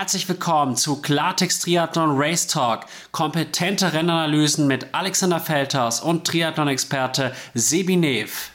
herzlich willkommen zu Klartext Triathlon Race Talk. Kompetente Rennanalysen mit Alexander Feldhaus und Triathlon-Experte Sebi Nev.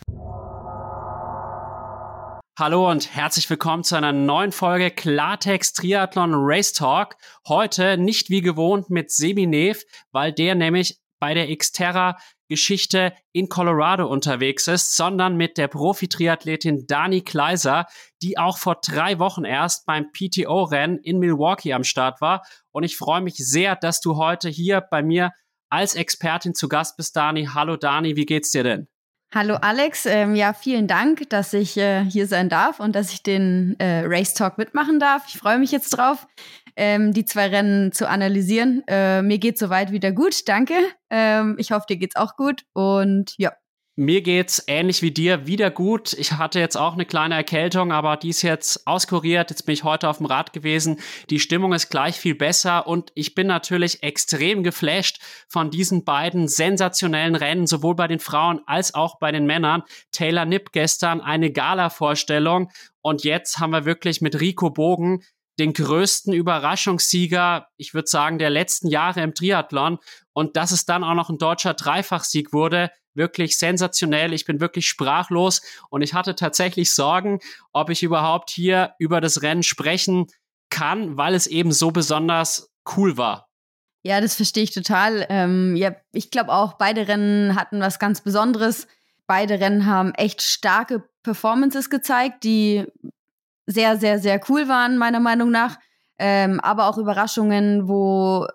Hallo und herzlich willkommen zu einer neuen Folge Klartext Triathlon Race Talk. Heute nicht wie gewohnt mit Sebi Nev, weil der nämlich bei der Xterra Geschichte in Colorado unterwegs ist, sondern mit der Profi-Triathletin Dani Kleiser, die auch vor drei Wochen erst beim PTO-Rennen in Milwaukee am Start war. Und ich freue mich sehr, dass du heute hier bei mir als Expertin zu Gast bist, Dani. Hallo Dani, wie geht's dir denn? Hallo Alex, ähm, ja, vielen Dank, dass ich äh, hier sein darf und dass ich den äh, Race Talk mitmachen darf. Ich freue mich jetzt drauf ähm, die zwei Rennen zu analysieren. Äh, mir geht soweit wieder gut, danke. Ähm, ich hoffe, dir geht's auch gut und ja. Mir geht's ähnlich wie dir wieder gut. Ich hatte jetzt auch eine kleine Erkältung, aber die ist jetzt auskuriert. Jetzt bin ich heute auf dem Rad gewesen. Die Stimmung ist gleich viel besser und ich bin natürlich extrem geflasht von diesen beiden sensationellen Rennen, sowohl bei den Frauen als auch bei den Männern. Taylor Nipp gestern eine Gala-Vorstellung und jetzt haben wir wirklich mit Rico Bogen den größten Überraschungssieger, ich würde sagen, der letzten Jahre im Triathlon. Und dass es dann auch noch ein deutscher Dreifachsieg wurde, wirklich sensationell. Ich bin wirklich sprachlos und ich hatte tatsächlich Sorgen, ob ich überhaupt hier über das Rennen sprechen kann, weil es eben so besonders cool war. Ja, das verstehe ich total. Ähm, ja, ich glaube auch, beide Rennen hatten was ganz Besonderes. Beide Rennen haben echt starke Performances gezeigt, die sehr, sehr, sehr cool waren, meiner Meinung nach. Ähm, aber auch Überraschungen, wo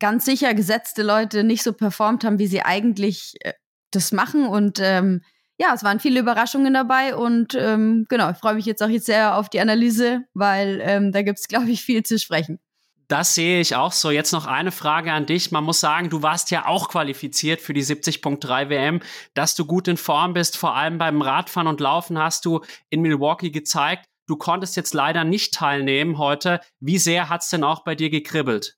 ganz sicher gesetzte Leute nicht so performt haben, wie sie eigentlich äh, das machen. Und ähm, ja, es waren viele Überraschungen dabei. Und ähm, genau, ich freue mich jetzt auch jetzt sehr auf die Analyse, weil ähm, da gibt es, glaube ich, viel zu sprechen. Das sehe ich auch so. Jetzt noch eine Frage an dich. Man muss sagen, du warst ja auch qualifiziert für die 70.3 WM, dass du gut in Form bist. Vor allem beim Radfahren und Laufen hast du in Milwaukee gezeigt. Du konntest jetzt leider nicht teilnehmen heute. Wie sehr hat es denn auch bei dir gekribbelt?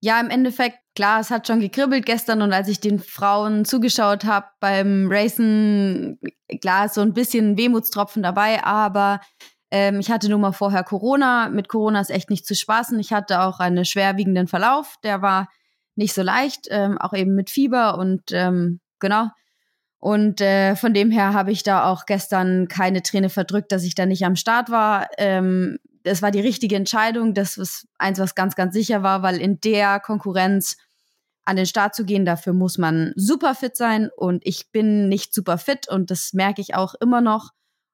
Ja, im Endeffekt, klar, es hat schon gekribbelt gestern und als ich den Frauen zugeschaut habe beim Racen, klar, ist so ein bisschen Wehmutstropfen dabei, aber ähm, ich hatte nun mal vorher Corona. Mit Corona ist echt nicht zu spaßen. Ich hatte auch einen schwerwiegenden Verlauf, der war nicht so leicht, ähm, auch eben mit Fieber und ähm, genau. Und äh, von dem her habe ich da auch gestern keine Träne verdrückt, dass ich da nicht am Start war. Ähm, das war die richtige Entscheidung. Das ist eins, was ganz, ganz sicher war, weil in der Konkurrenz an den Start zu gehen, dafür muss man super fit sein. Und ich bin nicht super fit und das merke ich auch immer noch.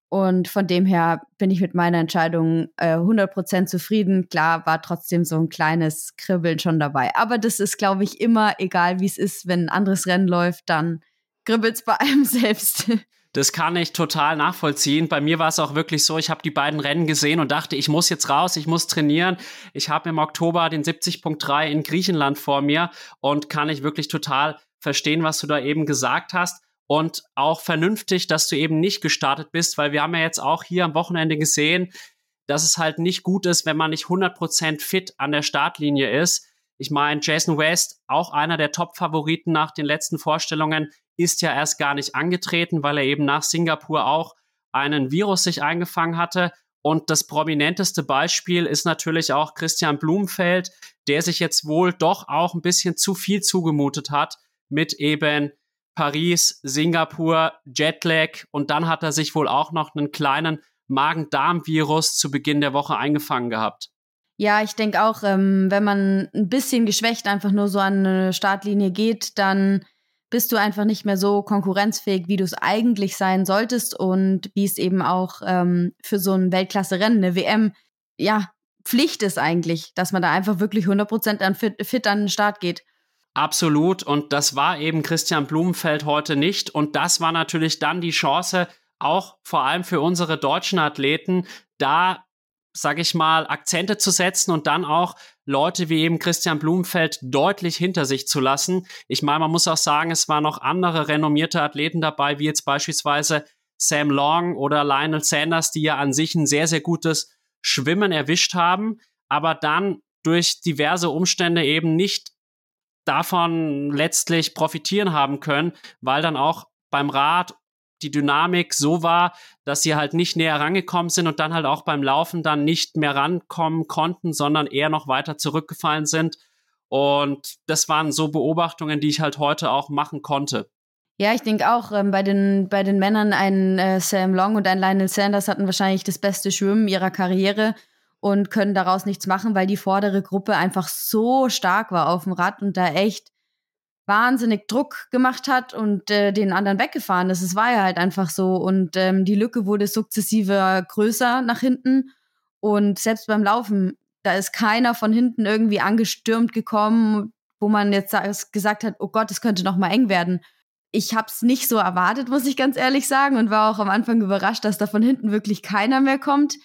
Und von dem her bin ich mit meiner Entscheidung äh, 100% zufrieden. Klar war trotzdem so ein kleines Kribbeln schon dabei. Aber das ist, glaube ich, immer egal, wie es ist, wenn ein anderes Rennen läuft, dann kribbelt's bei einem selbst. Das kann ich total nachvollziehen. Bei mir war es auch wirklich so, ich habe die beiden Rennen gesehen und dachte, ich muss jetzt raus, ich muss trainieren. Ich habe im Oktober den 70.3 in Griechenland vor mir und kann ich wirklich total verstehen, was du da eben gesagt hast. Und auch vernünftig, dass du eben nicht gestartet bist, weil wir haben ja jetzt auch hier am Wochenende gesehen, dass es halt nicht gut ist, wenn man nicht 100% fit an der Startlinie ist. Ich meine, Jason West, auch einer der Top-Favoriten nach den letzten Vorstellungen, ist ja erst gar nicht angetreten, weil er eben nach Singapur auch einen Virus sich eingefangen hatte. Und das prominenteste Beispiel ist natürlich auch Christian Blumenfeld, der sich jetzt wohl doch auch ein bisschen zu viel zugemutet hat mit eben Paris, Singapur, Jetlag und dann hat er sich wohl auch noch einen kleinen Magen-Darm-Virus zu Beginn der Woche eingefangen gehabt. Ja, ich denke auch, ähm, wenn man ein bisschen geschwächt einfach nur so an eine Startlinie geht, dann bist du einfach nicht mehr so konkurrenzfähig, wie du es eigentlich sein solltest und wie es eben auch ähm, für so ein Weltklasse-Rennen, eine WM, ja, Pflicht ist eigentlich, dass man da einfach wirklich 100% an fit, fit an den Start geht. Absolut. Und das war eben Christian Blumenfeld heute nicht. Und das war natürlich dann die Chance, auch vor allem für unsere deutschen Athleten, da sage ich mal, Akzente zu setzen und dann auch Leute wie eben Christian Blumenfeld deutlich hinter sich zu lassen. Ich meine, man muss auch sagen, es waren noch andere renommierte Athleten dabei, wie jetzt beispielsweise Sam Long oder Lionel Sanders, die ja an sich ein sehr, sehr gutes Schwimmen erwischt haben, aber dann durch diverse Umstände eben nicht davon letztlich profitieren haben können, weil dann auch beim Rad die Dynamik so war, dass sie halt nicht näher rangekommen sind und dann halt auch beim Laufen dann nicht mehr rankommen konnten, sondern eher noch weiter zurückgefallen sind. Und das waren so Beobachtungen, die ich halt heute auch machen konnte. Ja, ich denke auch, ähm, bei, den, bei den Männern ein äh, Sam Long und ein Lionel Sanders hatten wahrscheinlich das beste Schwimmen ihrer Karriere und können daraus nichts machen, weil die vordere Gruppe einfach so stark war auf dem Rad und da echt wahnsinnig Druck gemacht hat und äh, den anderen weggefahren ist. Es war ja halt einfach so. Und ähm, die Lücke wurde sukzessive größer nach hinten. Und selbst beim Laufen, da ist keiner von hinten irgendwie angestürmt gekommen, wo man jetzt gesagt hat, oh Gott, es könnte noch mal eng werden. Ich habe es nicht so erwartet, muss ich ganz ehrlich sagen, und war auch am Anfang überrascht, dass da von hinten wirklich keiner mehr kommt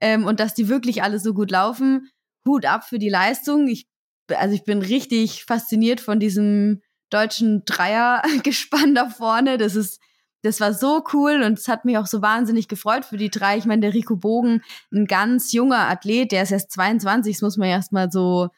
ähm, und dass die wirklich alle so gut laufen. Hut ab für die Leistung. Ich, also ich bin richtig fasziniert von diesem deutschen Dreiergespann da vorne. Das ist, das war so cool und es hat mich auch so wahnsinnig gefreut für die drei. Ich meine, der Rico Bogen, ein ganz junger Athlet, der ist erst 22, das muss man erstmal so,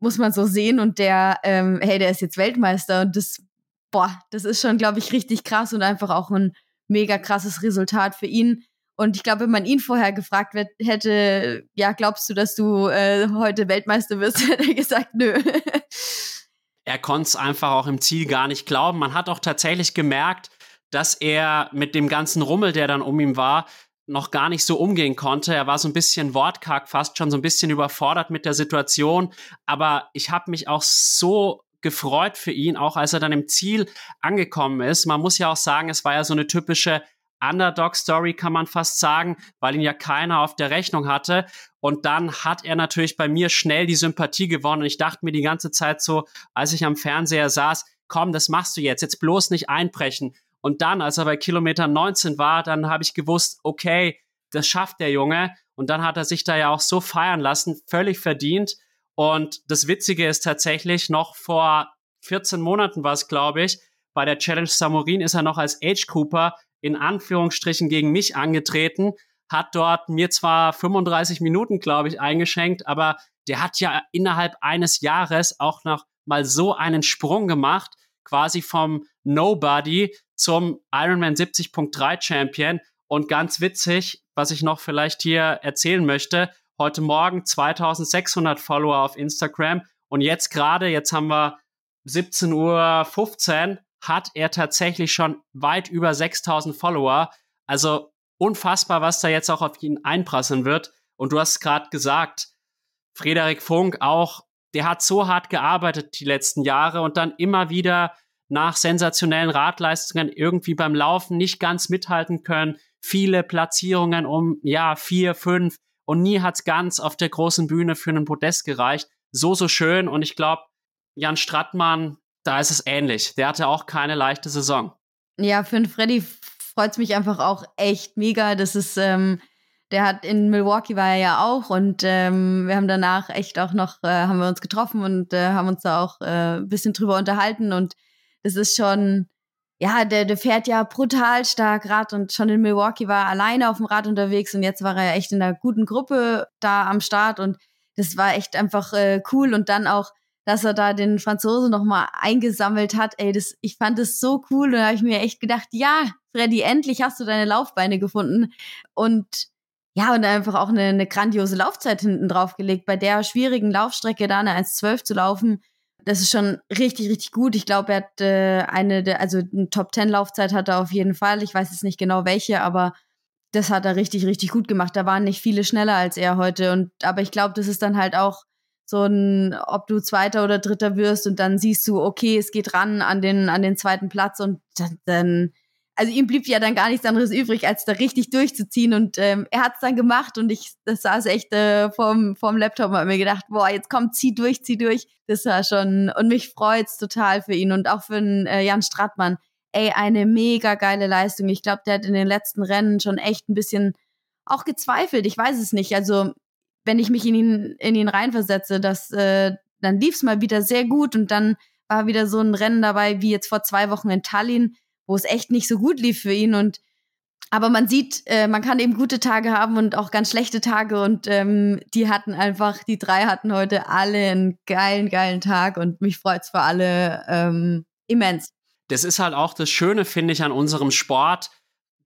muss man so sehen und der, ähm, hey, der ist jetzt Weltmeister und das, boah, das ist schon, glaube ich, richtig krass und einfach auch ein mega krasses Resultat für ihn. Und ich glaube, wenn man ihn vorher gefragt wird, hätte, ja, glaubst du, dass du äh, heute Weltmeister wirst, hätte er gesagt, nö er konnte es einfach auch im Ziel gar nicht glauben. Man hat auch tatsächlich gemerkt, dass er mit dem ganzen Rummel, der dann um ihn war, noch gar nicht so umgehen konnte. Er war so ein bisschen wortkarg, fast schon so ein bisschen überfordert mit der Situation. Aber ich habe mich auch so gefreut für ihn, auch als er dann im Ziel angekommen ist. Man muss ja auch sagen, es war ja so eine typische Underdog-Story, kann man fast sagen, weil ihn ja keiner auf der Rechnung hatte. Und dann hat er natürlich bei mir schnell die Sympathie gewonnen. Und ich dachte mir die ganze Zeit so, als ich am Fernseher saß, komm, das machst du jetzt, jetzt bloß nicht einbrechen. Und dann, als er bei Kilometer 19 war, dann habe ich gewusst, okay, das schafft der Junge. Und dann hat er sich da ja auch so feiern lassen, völlig verdient. Und das Witzige ist tatsächlich, noch vor 14 Monaten war es, glaube ich, bei der Challenge Samurin ist er noch als Age Cooper in Anführungsstrichen gegen mich angetreten, hat dort mir zwar 35 Minuten, glaube ich, eingeschenkt, aber der hat ja innerhalb eines Jahres auch noch mal so einen Sprung gemacht, quasi vom Nobody zum Ironman 70.3 Champion. Und ganz witzig, was ich noch vielleicht hier erzählen möchte, heute Morgen 2600 Follower auf Instagram und jetzt gerade, jetzt haben wir 17.15 Uhr, hat er tatsächlich schon weit über 6000 Follower. Also unfassbar, was da jetzt auch auf ihn einprasseln wird. Und du hast gerade gesagt, Frederik Funk auch, der hat so hart gearbeitet die letzten Jahre und dann immer wieder nach sensationellen Radleistungen irgendwie beim Laufen nicht ganz mithalten können. Viele Platzierungen um, ja, vier, fünf und nie hat's ganz auf der großen Bühne für einen Podest gereicht. So, so schön und ich glaube, Jan Strattmann da ist es ähnlich. Der hatte auch keine leichte Saison. Ja, für den Freddy freut es mich einfach auch echt mega. Das ist, ähm, der hat in Milwaukee war er ja auch und ähm, wir haben danach echt auch noch, äh, haben wir uns getroffen und äh, haben uns da auch äh, ein bisschen drüber unterhalten und das ist schon, ja, der, der fährt ja brutal stark Rad und schon in Milwaukee war er alleine auf dem Rad unterwegs und jetzt war er echt in einer guten Gruppe da am Start und das war echt einfach äh, cool und dann auch dass er da den Franzosen nochmal eingesammelt hat. Ey, das, ich fand das so cool. Und da habe ich mir echt gedacht, ja, Freddy, endlich hast du deine Laufbeine gefunden. Und ja, und einfach auch eine, eine grandiose Laufzeit hinten drauf gelegt. Bei der schwierigen Laufstrecke da eine 1,12 zu laufen, das ist schon richtig, richtig gut. Ich glaube, er hat äh, eine, der, also eine Top 10 Laufzeit hat er auf jeden Fall. Ich weiß jetzt nicht genau welche, aber das hat er richtig, richtig gut gemacht. Da waren nicht viele schneller als er heute. Und aber ich glaube, das ist dann halt auch so ein, ob du Zweiter oder Dritter wirst und dann siehst du, okay, es geht ran an den, an den zweiten Platz und dann, dann also ihm blieb ja dann gar nichts anderes übrig, als da richtig durchzuziehen und ähm, er hat es dann gemacht und ich das saß echt äh, vorm, vorm Laptop und hab mir gedacht, boah, jetzt kommt, zieh durch, zieh durch. Das war schon, und mich freut's total für ihn und auch für den äh, Jan Strattmann. Ey, eine mega geile Leistung. Ich glaube, der hat in den letzten Rennen schon echt ein bisschen auch gezweifelt. Ich weiß es nicht. Also wenn ich mich in ihn, in ihn reinversetze, dass, äh, dann lief es mal wieder sehr gut und dann war wieder so ein Rennen dabei, wie jetzt vor zwei Wochen in Tallinn, wo es echt nicht so gut lief für ihn und aber man sieht, äh, man kann eben gute Tage haben und auch ganz schlechte Tage und ähm, die hatten einfach, die drei hatten heute alle einen geilen, geilen Tag und mich freut's für alle ähm, immens. das ist halt auch das Schöne, finde ich, an unserem Sport,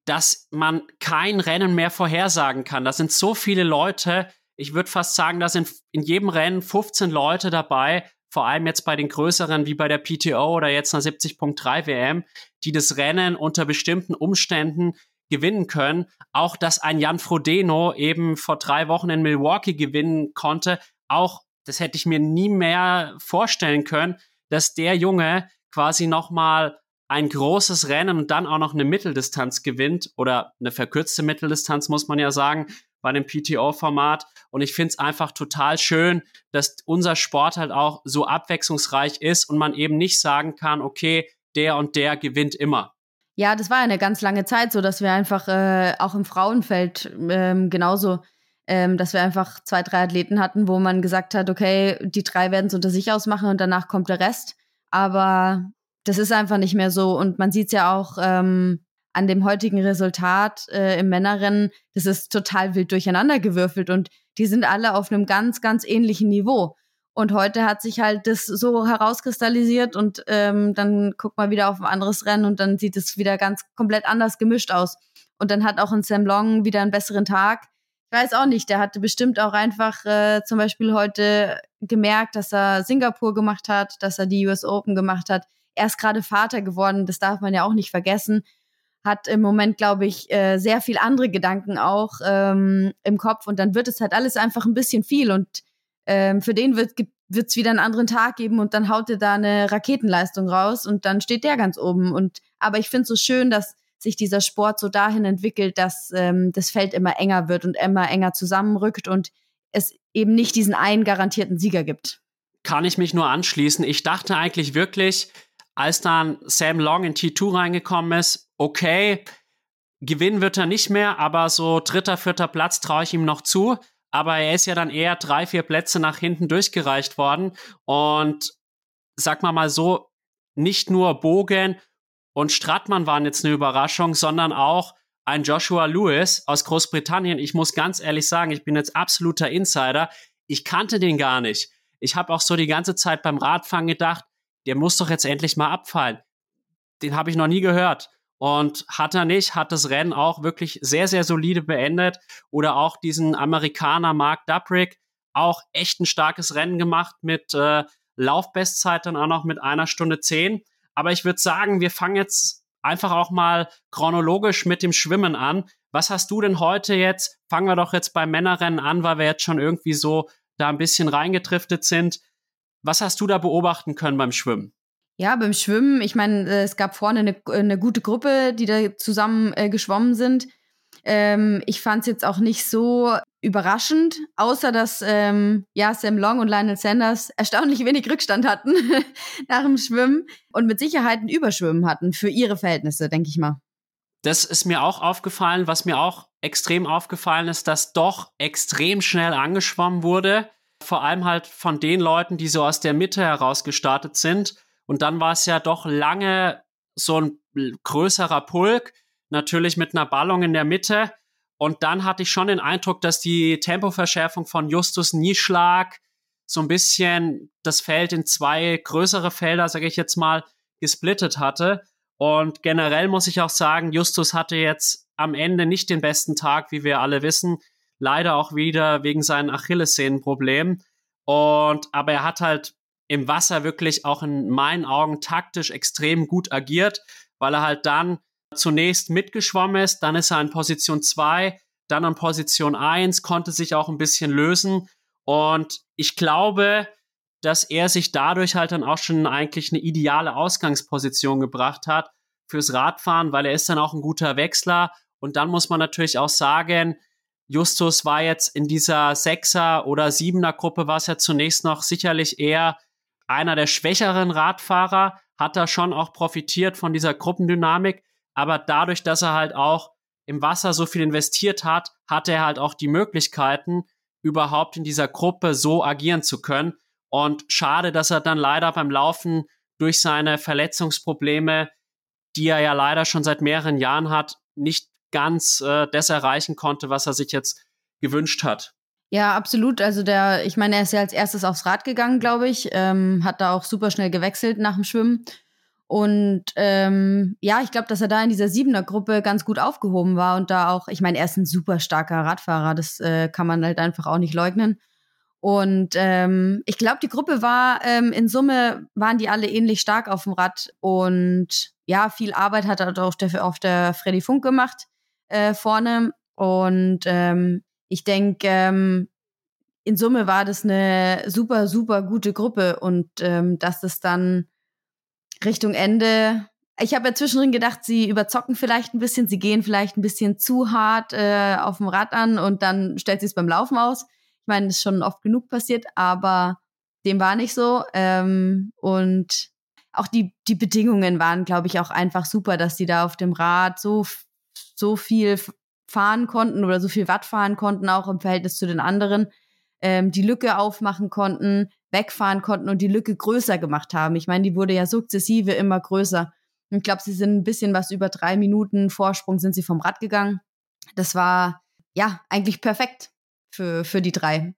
dass man kein Rennen mehr vorhersagen kann. Da sind so viele Leute, ich würde fast sagen, da sind in jedem Rennen 15 Leute dabei, vor allem jetzt bei den größeren wie bei der PTO oder jetzt einer 70.3 WM, die das Rennen unter bestimmten Umständen gewinnen können. Auch, dass ein Jan Frodeno eben vor drei Wochen in Milwaukee gewinnen konnte, auch das hätte ich mir nie mehr vorstellen können, dass der Junge quasi nochmal ein großes Rennen und dann auch noch eine Mitteldistanz gewinnt oder eine verkürzte Mitteldistanz, muss man ja sagen, bei dem PTO-Format. Und ich finde es einfach total schön, dass unser Sport halt auch so abwechslungsreich ist und man eben nicht sagen kann, okay, der und der gewinnt immer. Ja, das war eine ganz lange Zeit so, dass wir einfach äh, auch im Frauenfeld ähm, genauso, ähm, dass wir einfach zwei, drei Athleten hatten, wo man gesagt hat, okay, die drei werden es unter sich ausmachen und danach kommt der Rest. Aber das ist einfach nicht mehr so. Und man sieht es ja auch ähm, an dem heutigen Resultat äh, im Männerrennen, das ist total wild durcheinandergewürfelt und die sind alle auf einem ganz, ganz ähnlichen Niveau. Und heute hat sich halt das so herauskristallisiert und ähm, dann guckt man wieder auf ein anderes Rennen und dann sieht es wieder ganz komplett anders gemischt aus. Und dann hat auch ein Sam Long wieder einen besseren Tag. Ich weiß auch nicht, der hatte bestimmt auch einfach äh, zum Beispiel heute gemerkt, dass er Singapur gemacht hat, dass er die US Open gemacht hat. Er ist gerade Vater geworden, das darf man ja auch nicht vergessen hat im Moment, glaube ich, äh, sehr viel andere Gedanken auch ähm, im Kopf und dann wird es halt alles einfach ein bisschen viel und ähm, für den wird es wieder einen anderen Tag geben und dann haut er da eine Raketenleistung raus und dann steht der ganz oben. Und aber ich finde es so schön, dass sich dieser Sport so dahin entwickelt, dass ähm, das Feld immer enger wird und immer enger zusammenrückt und es eben nicht diesen einen garantierten Sieger gibt. Kann ich mich nur anschließen. Ich dachte eigentlich wirklich, als dann Sam Long in T2 reingekommen ist, okay, gewinnen wird er nicht mehr, aber so dritter, vierter Platz traue ich ihm noch zu. Aber er ist ja dann eher drei, vier Plätze nach hinten durchgereicht worden. Und sag mal mal so, nicht nur Bogen und Stratmann waren jetzt eine Überraschung, sondern auch ein Joshua Lewis aus Großbritannien. Ich muss ganz ehrlich sagen, ich bin jetzt absoluter Insider. Ich kannte den gar nicht. Ich habe auch so die ganze Zeit beim Radfahren gedacht, der muss doch jetzt endlich mal abfallen. Den habe ich noch nie gehört. Und hat er nicht, hat das Rennen auch wirklich sehr, sehr solide beendet. Oder auch diesen Amerikaner Mark Dubrick, auch echt ein starkes Rennen gemacht mit äh, Laufbestzeit dann auch noch mit einer Stunde zehn. Aber ich würde sagen, wir fangen jetzt einfach auch mal chronologisch mit dem Schwimmen an. Was hast du denn heute jetzt? Fangen wir doch jetzt beim Männerrennen an, weil wir jetzt schon irgendwie so da ein bisschen reingetriftet sind. Was hast du da beobachten können beim Schwimmen? Ja, beim Schwimmen, ich meine, äh, es gab vorne eine, eine gute Gruppe, die da zusammen äh, geschwommen sind. Ähm, ich fand es jetzt auch nicht so überraschend, außer dass ähm, ja, Sam Long und Lionel Sanders erstaunlich wenig Rückstand hatten nach dem Schwimmen und mit Sicherheit ein Überschwimmen hatten für ihre Verhältnisse, denke ich mal. Das ist mir auch aufgefallen. Was mir auch extrem aufgefallen ist, dass doch extrem schnell angeschwommen wurde vor allem halt von den Leuten, die so aus der Mitte heraus gestartet sind. Und dann war es ja doch lange so ein größerer Pulk, natürlich mit einer Ballung in der Mitte. Und dann hatte ich schon den Eindruck, dass die Tempoverschärfung von Justus Nieschlag so ein bisschen das Feld in zwei größere Felder, sage ich jetzt mal, gesplittet hatte. Und generell muss ich auch sagen, Justus hatte jetzt am Ende nicht den besten Tag, wie wir alle wissen leider auch wieder wegen seinen Achillessehnenproblemen. Und aber er hat halt im Wasser wirklich auch in meinen Augen taktisch extrem gut agiert, weil er halt dann zunächst mitgeschwommen ist, dann ist er in Position 2, dann in Position 1, konnte sich auch ein bisschen lösen. Und ich glaube, dass er sich dadurch halt dann auch schon eigentlich eine ideale Ausgangsposition gebracht hat fürs Radfahren, weil er ist dann auch ein guter Wechsler. Und dann muss man natürlich auch sagen, Justus war jetzt in dieser Sechser- oder Siebener-Gruppe, war es ja zunächst noch sicherlich eher einer der schwächeren Radfahrer, hat er schon auch profitiert von dieser Gruppendynamik, aber dadurch, dass er halt auch im Wasser so viel investiert hat, hatte er halt auch die Möglichkeiten, überhaupt in dieser Gruppe so agieren zu können. Und schade, dass er dann leider beim Laufen durch seine Verletzungsprobleme, die er ja leider schon seit mehreren Jahren hat, nicht ganz äh, das erreichen konnte, was er sich jetzt gewünscht hat. Ja, absolut. Also der, ich meine, er ist ja als erstes aufs Rad gegangen, glaube ich, ähm, hat da auch super schnell gewechselt nach dem Schwimmen. Und ähm, ja, ich glaube, dass er da in dieser Siebener-Gruppe ganz gut aufgehoben war und da auch, ich meine, er ist ein super starker Radfahrer, das äh, kann man halt einfach auch nicht leugnen. Und ähm, ich glaube, die Gruppe war ähm, in Summe waren die alle ähnlich stark auf dem Rad und ja, viel Arbeit hat er auf der, auf der Freddy Funk gemacht äh, vorne. Und ähm, ich denke, ähm, in Summe war das eine super, super gute Gruppe und ähm, dass das dann Richtung Ende. Ich habe ja zwischendrin gedacht, sie überzocken vielleicht ein bisschen, sie gehen vielleicht ein bisschen zu hart äh, auf dem Rad an und dann stellt sie es beim Laufen aus. Ich meine, das ist schon oft genug passiert, aber dem war nicht so. Ähm, und auch die, die Bedingungen waren, glaube ich, auch einfach super, dass sie da auf dem Rad so, so viel fahren konnten oder so viel Watt fahren konnten, auch im Verhältnis zu den anderen, ähm, die Lücke aufmachen konnten wegfahren konnten und die Lücke größer gemacht haben. Ich meine, die wurde ja sukzessive immer größer. Ich glaube, sie sind ein bisschen was über drei Minuten Vorsprung sind sie vom Rad gegangen. Das war ja eigentlich perfekt für, für die drei.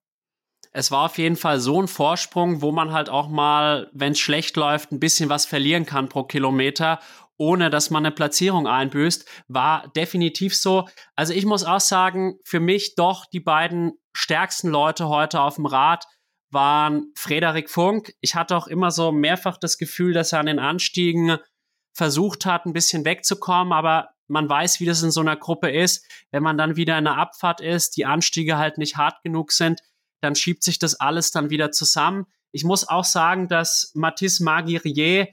Es war auf jeden Fall so ein Vorsprung, wo man halt auch mal, wenn es schlecht läuft, ein bisschen was verlieren kann pro Kilometer, ohne dass man eine Platzierung einbüßt. War definitiv so. Also ich muss auch sagen, für mich doch die beiden stärksten Leute heute auf dem Rad waren Frederik Funk. Ich hatte auch immer so mehrfach das Gefühl, dass er an den Anstiegen versucht hat, ein bisschen wegzukommen, aber man weiß, wie das in so einer Gruppe ist. Wenn man dann wieder in einer Abfahrt ist, die Anstiege halt nicht hart genug sind, dann schiebt sich das alles dann wieder zusammen. Ich muss auch sagen, dass Mathis Magirier,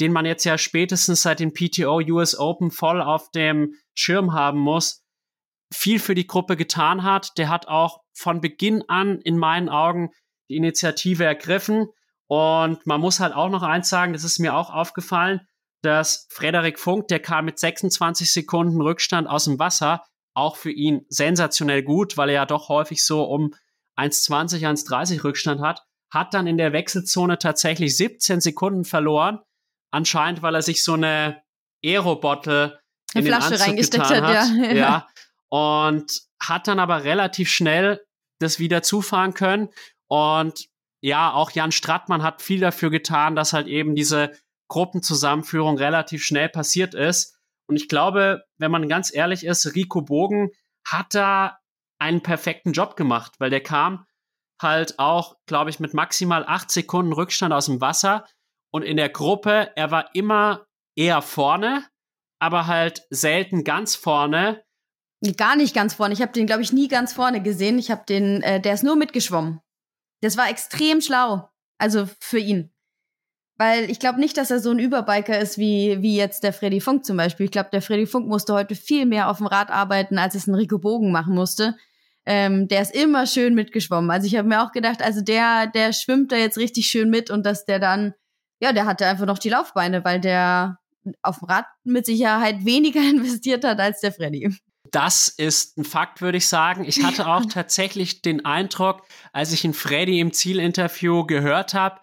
den man jetzt ja spätestens seit dem PTO US Open voll auf dem Schirm haben muss, viel für die Gruppe getan hat. Der hat auch von Beginn an in meinen Augen die Initiative ergriffen. Und man muss halt auch noch eins sagen, das ist mir auch aufgefallen, dass Frederik Funk, der kam mit 26 Sekunden Rückstand aus dem Wasser, auch für ihn sensationell gut, weil er ja doch häufig so um 1,20, 1,30 Rückstand hat, hat dann in der Wechselzone tatsächlich 17 Sekunden verloren. Anscheinend, weil er sich so eine Aero-Bottle in Flasche den Anzug reingesteckt hat. hat ja. ja. Und hat dann aber relativ schnell das wieder zufahren können. Und ja, auch Jan Strattmann hat viel dafür getan, dass halt eben diese Gruppenzusammenführung relativ schnell passiert ist. Und ich glaube, wenn man ganz ehrlich ist, Rico Bogen hat da einen perfekten Job gemacht, weil der kam halt auch, glaube ich, mit maximal acht Sekunden Rückstand aus dem Wasser. Und in der Gruppe, er war immer eher vorne, aber halt selten ganz vorne. Gar nicht ganz vorne. Ich habe den, glaube ich, nie ganz vorne gesehen. Ich habe den, äh, der ist nur mitgeschwommen. Das war extrem schlau. Also für ihn. Weil ich glaube nicht, dass er so ein Überbiker ist wie, wie jetzt der Freddy Funk zum Beispiel. Ich glaube, der Freddy Funk musste heute viel mehr auf dem Rad arbeiten, als es ein Rico Bogen machen musste. Ähm, der ist immer schön mitgeschwommen. Also ich habe mir auch gedacht, also der, der schwimmt da jetzt richtig schön mit und dass der dann, ja, der hatte einfach noch die Laufbeine, weil der auf dem Rad mit Sicherheit weniger investiert hat als der Freddy. Das ist ein Fakt, würde ich sagen. Ich hatte auch tatsächlich den Eindruck, als ich ihn Freddy im Zielinterview gehört habe,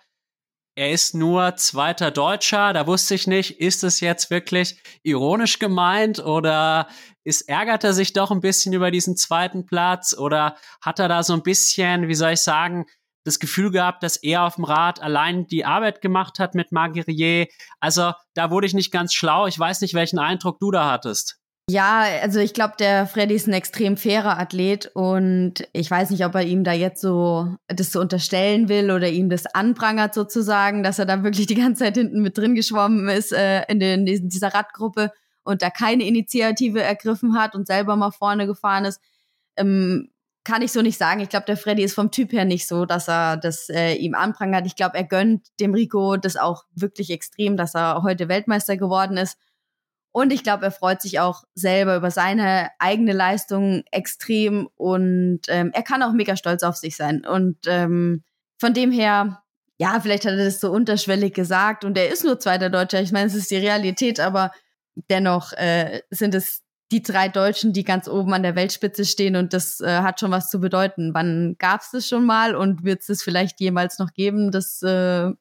er ist nur zweiter Deutscher. Da wusste ich nicht, ist es jetzt wirklich ironisch gemeint oder ist, ärgert er sich doch ein bisschen über diesen zweiten Platz oder hat er da so ein bisschen, wie soll ich sagen, das Gefühl gehabt, dass er auf dem Rad allein die Arbeit gemacht hat mit Marguerrier. Also da wurde ich nicht ganz schlau. Ich weiß nicht, welchen Eindruck du da hattest. Ja, also ich glaube, der Freddy ist ein extrem fairer Athlet und ich weiß nicht, ob er ihm da jetzt so das so unterstellen will oder ihm das anprangert sozusagen, dass er da wirklich die ganze Zeit hinten mit drin geschwommen ist äh, in, den, in dieser Radgruppe und da keine Initiative ergriffen hat und selber mal vorne gefahren ist. Ähm, kann ich so nicht sagen. Ich glaube, der Freddy ist vom Typ her nicht so, dass er das äh, ihm anprangert. Ich glaube, er gönnt dem Rico das auch wirklich extrem, dass er heute Weltmeister geworden ist. Und ich glaube, er freut sich auch selber über seine eigene Leistung extrem und ähm, er kann auch mega stolz auf sich sein. Und ähm, von dem her, ja, vielleicht hat er das so unterschwellig gesagt und er ist nur zweiter Deutscher. Ich meine, es ist die Realität, aber dennoch äh, sind es die drei Deutschen, die ganz oben an der Weltspitze stehen und das äh, hat schon was zu bedeuten. Wann gab es das schon mal und wird es vielleicht jemals noch geben? Das äh,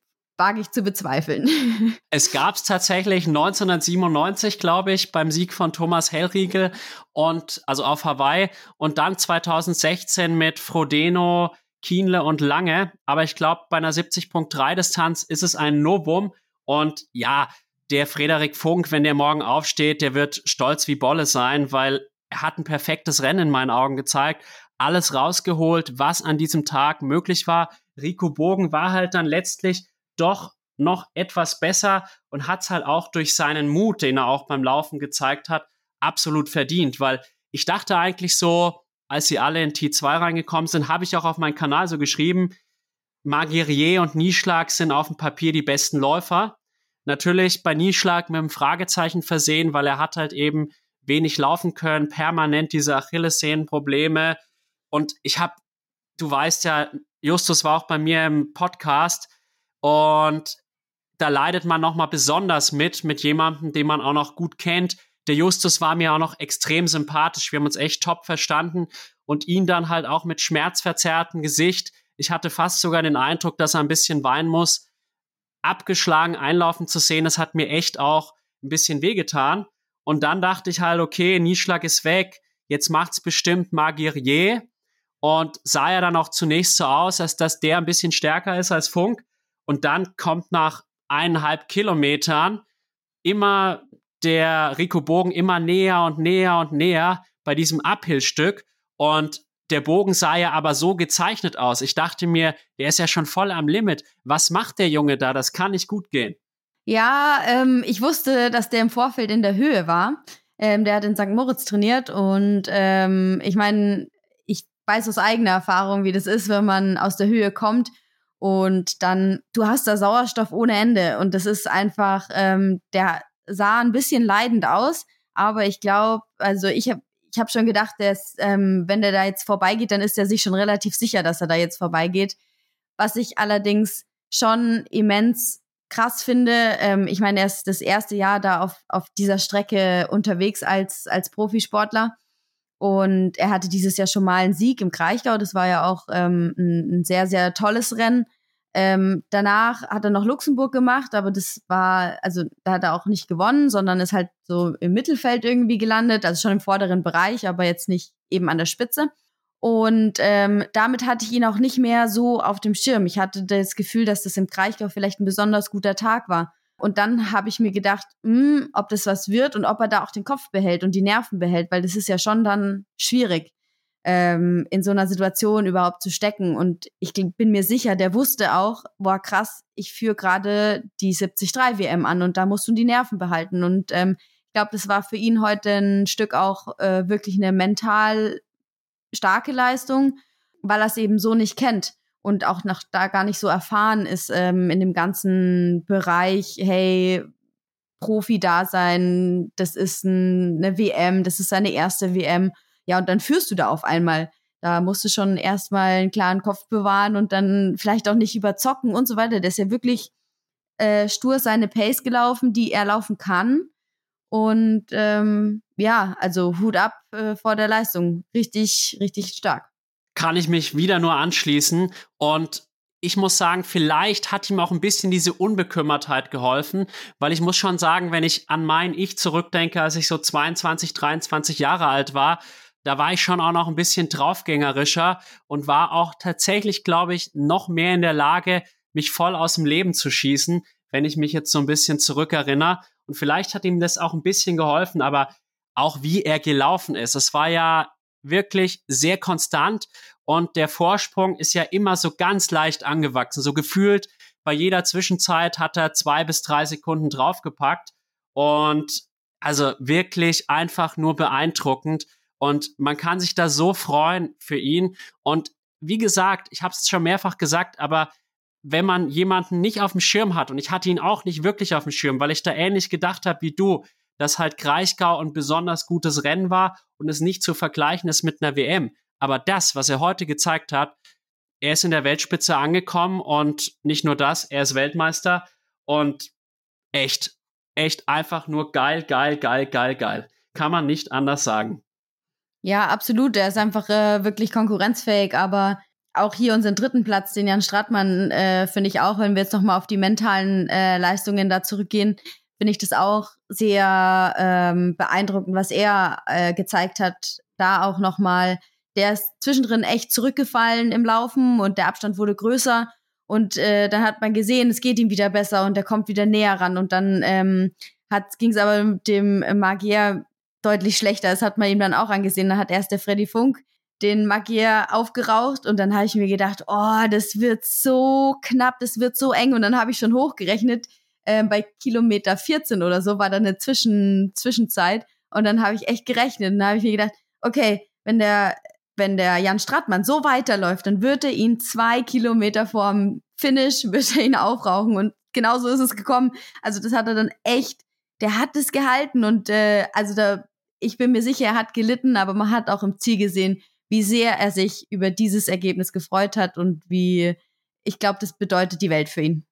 wage ich zu bezweifeln. Es gab es tatsächlich 1997, glaube ich, beim Sieg von Thomas Hellriegel und also auf Hawaii und dann 2016 mit Frodeno, Kienle und Lange. Aber ich glaube, bei einer 70.3 Distanz ist es ein Novum und ja, der Frederik Funk, wenn der morgen aufsteht, der wird stolz wie Bolle sein, weil er hat ein perfektes Rennen in meinen Augen gezeigt. Alles rausgeholt, was an diesem Tag möglich war. Rico Bogen war halt dann letztlich doch noch etwas besser und hat es halt auch durch seinen Mut, den er auch beim Laufen gezeigt hat, absolut verdient, weil ich dachte eigentlich so, als sie alle in T2 reingekommen sind, habe ich auch auf meinen Kanal so geschrieben, Magirier und Nieschlag sind auf dem Papier die besten Läufer. Natürlich bei Nieschlag mit einem Fragezeichen versehen, weil er hat halt eben wenig laufen können, permanent diese Achillessehnenprobleme. Und ich habe, du weißt ja, Justus war auch bei mir im Podcast und da leidet man nochmal besonders mit, mit jemandem, den man auch noch gut kennt. Der Justus war mir auch noch extrem sympathisch. Wir haben uns echt top verstanden und ihn dann halt auch mit schmerzverzerrtem Gesicht. Ich hatte fast sogar den Eindruck, dass er ein bisschen weinen muss. Abgeschlagen einlaufen zu sehen, das hat mir echt auch ein bisschen wehgetan. Und dann dachte ich halt, okay, Nieschlag ist weg. Jetzt macht's bestimmt Magirier. Und sah ja dann auch zunächst so aus, als dass der ein bisschen stärker ist als Funk. Und dann kommt nach eineinhalb Kilometern immer der Rico Bogen immer näher und näher und näher bei diesem Uphill-Stück. Und der Bogen sah ja aber so gezeichnet aus. Ich dachte mir, der ist ja schon voll am Limit. Was macht der Junge da? Das kann nicht gut gehen. Ja, ähm, ich wusste, dass der im Vorfeld in der Höhe war. Ähm, der hat in St. Moritz trainiert und ähm, ich meine, ich weiß aus eigener Erfahrung, wie das ist, wenn man aus der Höhe kommt und dann, du hast da Sauerstoff ohne Ende. Und das ist einfach, ähm, der sah ein bisschen leidend aus. Aber ich glaube, also ich habe ich hab schon gedacht, dass, ähm, wenn der da jetzt vorbeigeht, dann ist er sich schon relativ sicher, dass er da jetzt vorbeigeht. Was ich allerdings schon immens krass finde, ähm, ich meine, er ist das erste Jahr da auf, auf dieser Strecke unterwegs als, als Profisportler. Und er hatte dieses Jahr schon mal einen Sieg im Kraichgau. Das war ja auch ähm, ein, ein, sehr, sehr tolles Rennen. Ähm, danach hat er noch Luxemburg gemacht, aber das war, also da hat er auch nicht gewonnen, sondern ist halt so im Mittelfeld irgendwie gelandet, also schon im vorderen Bereich, aber jetzt nicht eben an der Spitze. Und ähm, damit hatte ich ihn auch nicht mehr so auf dem Schirm. Ich hatte das Gefühl, dass das im Kraichgau vielleicht ein besonders guter Tag war. Und dann habe ich mir gedacht, mh, hm, ob das was wird und ob er da auch den Kopf behält und die Nerven behält, weil das ist ja schon dann schwierig, ähm, in so einer Situation überhaupt zu stecken. Und ich bin mir sicher, der wusste auch, boah, krass, ich führe gerade die 73 WM an und da musst du die Nerven behalten. Und ähm, ich glaube, das war für ihn heute ein Stück auch äh, wirklich eine mental starke Leistung, weil er es eben so nicht kennt und auch noch da gar nicht so erfahren ist ähm, in dem ganzen Bereich, hey, Profi-Dasein, das ist ein, eine WM, das ist seine erste WM. Ja, und dann führst du da auf einmal. Da musst du schon erstmal einen klaren Kopf bewahren und dann vielleicht auch nicht überzocken und so weiter. Der ist ja wirklich äh, stur seine Pace gelaufen, die er laufen kann. Und ähm, ja, also Hut ab äh, vor der Leistung. Richtig, richtig stark kann ich mich wieder nur anschließen. Und ich muss sagen, vielleicht hat ihm auch ein bisschen diese Unbekümmertheit geholfen, weil ich muss schon sagen, wenn ich an mein Ich zurückdenke, als ich so 22, 23 Jahre alt war, da war ich schon auch noch ein bisschen draufgängerischer und war auch tatsächlich, glaube ich, noch mehr in der Lage, mich voll aus dem Leben zu schießen, wenn ich mich jetzt so ein bisschen zurückerinnere. Und vielleicht hat ihm das auch ein bisschen geholfen, aber auch wie er gelaufen ist. Es war ja wirklich sehr konstant und der Vorsprung ist ja immer so ganz leicht angewachsen. So gefühlt bei jeder Zwischenzeit hat er zwei bis drei Sekunden draufgepackt und also wirklich einfach nur beeindruckend und man kann sich da so freuen für ihn und wie gesagt, ich habe es schon mehrfach gesagt, aber wenn man jemanden nicht auf dem Schirm hat und ich hatte ihn auch nicht wirklich auf dem Schirm, weil ich da ähnlich gedacht habe wie du, dass halt Kraichgau ein besonders gutes Rennen war und es nicht zu vergleichen ist mit einer WM. Aber das, was er heute gezeigt hat, er ist in der Weltspitze angekommen und nicht nur das, er ist Weltmeister und echt, echt einfach nur geil, geil, geil, geil, geil. Kann man nicht anders sagen. Ja, absolut. Er ist einfach äh, wirklich konkurrenzfähig, aber auch hier unseren dritten Platz, den Jan Stratmann, äh, finde ich auch, wenn wir jetzt nochmal auf die mentalen äh, Leistungen da zurückgehen, finde ich das auch sehr ähm, beeindruckend, was er äh, gezeigt hat. Da auch nochmal, der ist zwischendrin echt zurückgefallen im Laufen und der Abstand wurde größer. Und äh, dann hat man gesehen, es geht ihm wieder besser und er kommt wieder näher ran. Und dann ähm, ging es aber mit dem Magier deutlich schlechter. Das hat man ihm dann auch angesehen. Da hat erst der Freddy Funk den Magier aufgeraucht und dann habe ich mir gedacht, oh, das wird so knapp, das wird so eng. Und dann habe ich schon hochgerechnet, äh, bei Kilometer 14 oder so war da eine Zwischen Zwischenzeit. Und dann habe ich echt gerechnet. Und dann habe ich mir gedacht, okay, wenn der, wenn der Jan Strattmann so weiterläuft, dann wird er ihn zwei Kilometer vorm Finish, wird er ihn aufrauchen. Und genauso ist es gekommen. Also das hat er dann echt, der hat es gehalten. Und äh, also da, ich bin mir sicher, er hat gelitten, aber man hat auch im Ziel gesehen, wie sehr er sich über dieses Ergebnis gefreut hat und wie, ich glaube, das bedeutet die Welt für ihn.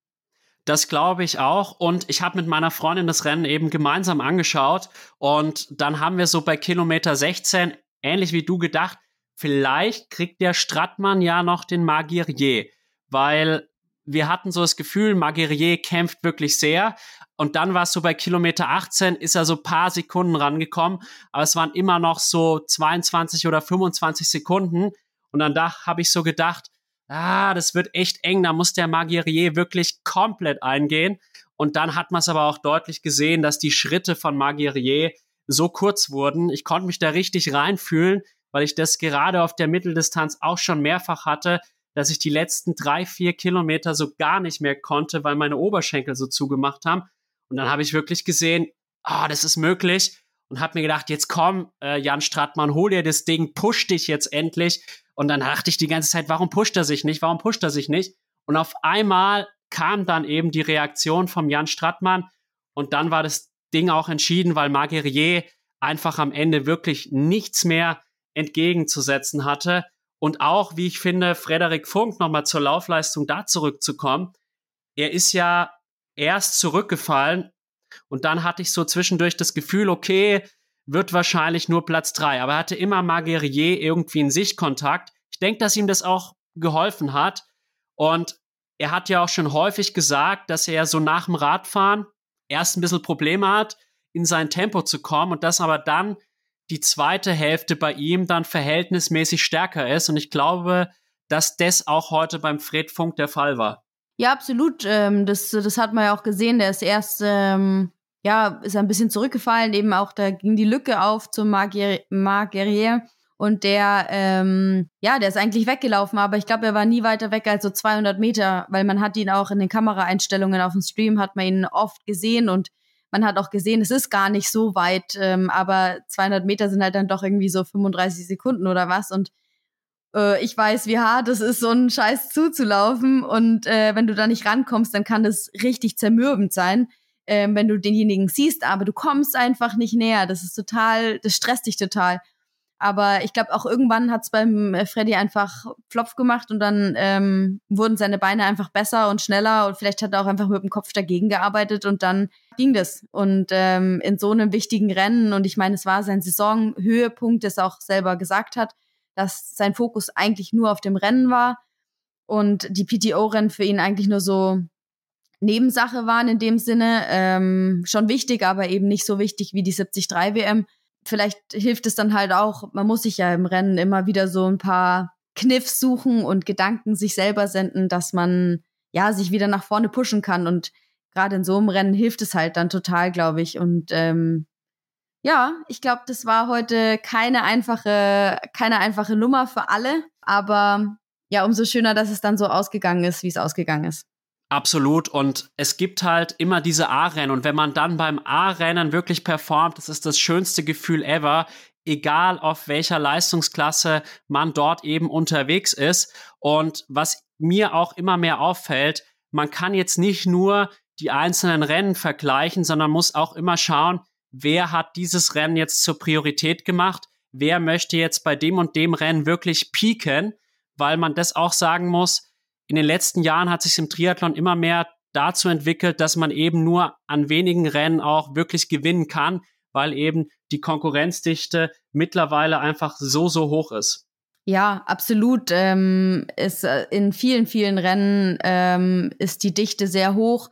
Das glaube ich auch. Und ich habe mit meiner Freundin das Rennen eben gemeinsam angeschaut. Und dann haben wir so bei Kilometer 16, ähnlich wie du gedacht, vielleicht kriegt der Strattmann ja noch den Magirier. Weil wir hatten so das Gefühl, Magirier kämpft wirklich sehr. Und dann war es so bei Kilometer 18, ist er so paar Sekunden rangekommen. Aber es waren immer noch so 22 oder 25 Sekunden. Und dann da habe ich so gedacht, ah, das wird echt eng, da muss der Magirier wirklich komplett eingehen. Und dann hat man es aber auch deutlich gesehen, dass die Schritte von Magirier so kurz wurden. Ich konnte mich da richtig reinfühlen, weil ich das gerade auf der Mitteldistanz auch schon mehrfach hatte, dass ich die letzten drei, vier Kilometer so gar nicht mehr konnte, weil meine Oberschenkel so zugemacht haben. Und dann habe ich wirklich gesehen, ah, oh, das ist möglich. Und habe mir gedacht, jetzt komm, äh, Jan Strattmann, hol dir das Ding, push dich jetzt endlich. Und dann dachte ich die ganze Zeit, warum pusht er sich nicht? Warum pusht er sich nicht? Und auf einmal kam dann eben die Reaktion vom Jan Strattmann und dann war das Ding auch entschieden, weil Marguerrier einfach am Ende wirklich nichts mehr entgegenzusetzen hatte. Und auch, wie ich finde, Frederik Funk nochmal zur Laufleistung da zurückzukommen. Er ist ja erst zurückgefallen und dann hatte ich so zwischendurch das Gefühl, okay, wird wahrscheinlich nur Platz drei. Aber er hatte immer Marguerrier irgendwie in Sichtkontakt. Ich denke, dass ihm das auch geholfen hat. Und er hat ja auch schon häufig gesagt, dass er so nach dem Radfahren erst ein bisschen Probleme hat, in sein Tempo zu kommen und dass aber dann die zweite Hälfte bei ihm dann verhältnismäßig stärker ist. Und ich glaube, dass das auch heute beim Fred Funk der Fall war. Ja, absolut. Ähm, das, das hat man ja auch gesehen. Der ist erst ähm, ja, ist ein bisschen zurückgefallen, eben auch da ging die Lücke auf zum Marc Guerrier. Und der, ähm, ja, der ist eigentlich weggelaufen, aber ich glaube, er war nie weiter weg als so 200 Meter, weil man hat ihn auch in den Kameraeinstellungen auf dem Stream, hat man ihn oft gesehen und man hat auch gesehen, es ist gar nicht so weit, ähm, aber 200 Meter sind halt dann doch irgendwie so 35 Sekunden oder was und äh, ich weiß, wie hart es ist, so einen Scheiß zuzulaufen und äh, wenn du da nicht rankommst, dann kann das richtig zermürbend sein ähm, wenn du denjenigen siehst, aber du kommst einfach nicht näher. Das ist total, das stresst dich total. Aber ich glaube, auch irgendwann hat es beim äh, Freddy einfach Flopf gemacht und dann ähm, wurden seine Beine einfach besser und schneller und vielleicht hat er auch einfach mit dem Kopf dagegen gearbeitet und dann ging das. Und ähm, in so einem wichtigen Rennen, und ich meine, es war sein Saisonhöhepunkt, das er auch selber gesagt hat, dass sein Fokus eigentlich nur auf dem Rennen war und die PTO-Rennen für ihn eigentlich nur so Nebensache waren in dem Sinne. Ähm, schon wichtig, aber eben nicht so wichtig wie die 73 WM. Vielleicht hilft es dann halt auch, man muss sich ja im Rennen immer wieder so ein paar Kniffs suchen und Gedanken sich selber senden, dass man ja sich wieder nach vorne pushen kann. Und gerade in so einem Rennen hilft es halt dann total, glaube ich. Und ähm, ja, ich glaube, das war heute keine einfache, keine einfache Nummer für alle. Aber ja, umso schöner, dass es dann so ausgegangen ist, wie es ausgegangen ist. Absolut. Und es gibt halt immer diese A-Rennen. Und wenn man dann beim A-Rennen wirklich performt, das ist das schönste Gefühl ever, egal auf welcher Leistungsklasse man dort eben unterwegs ist. Und was mir auch immer mehr auffällt, man kann jetzt nicht nur die einzelnen Rennen vergleichen, sondern muss auch immer schauen, wer hat dieses Rennen jetzt zur Priorität gemacht, wer möchte jetzt bei dem und dem Rennen wirklich pieken, weil man das auch sagen muss, in den letzten Jahren hat sich im Triathlon immer mehr dazu entwickelt, dass man eben nur an wenigen Rennen auch wirklich gewinnen kann, weil eben die Konkurrenzdichte mittlerweile einfach so, so hoch ist. Ja, absolut. Ähm, ist, äh, in vielen, vielen Rennen ähm, ist die Dichte sehr hoch.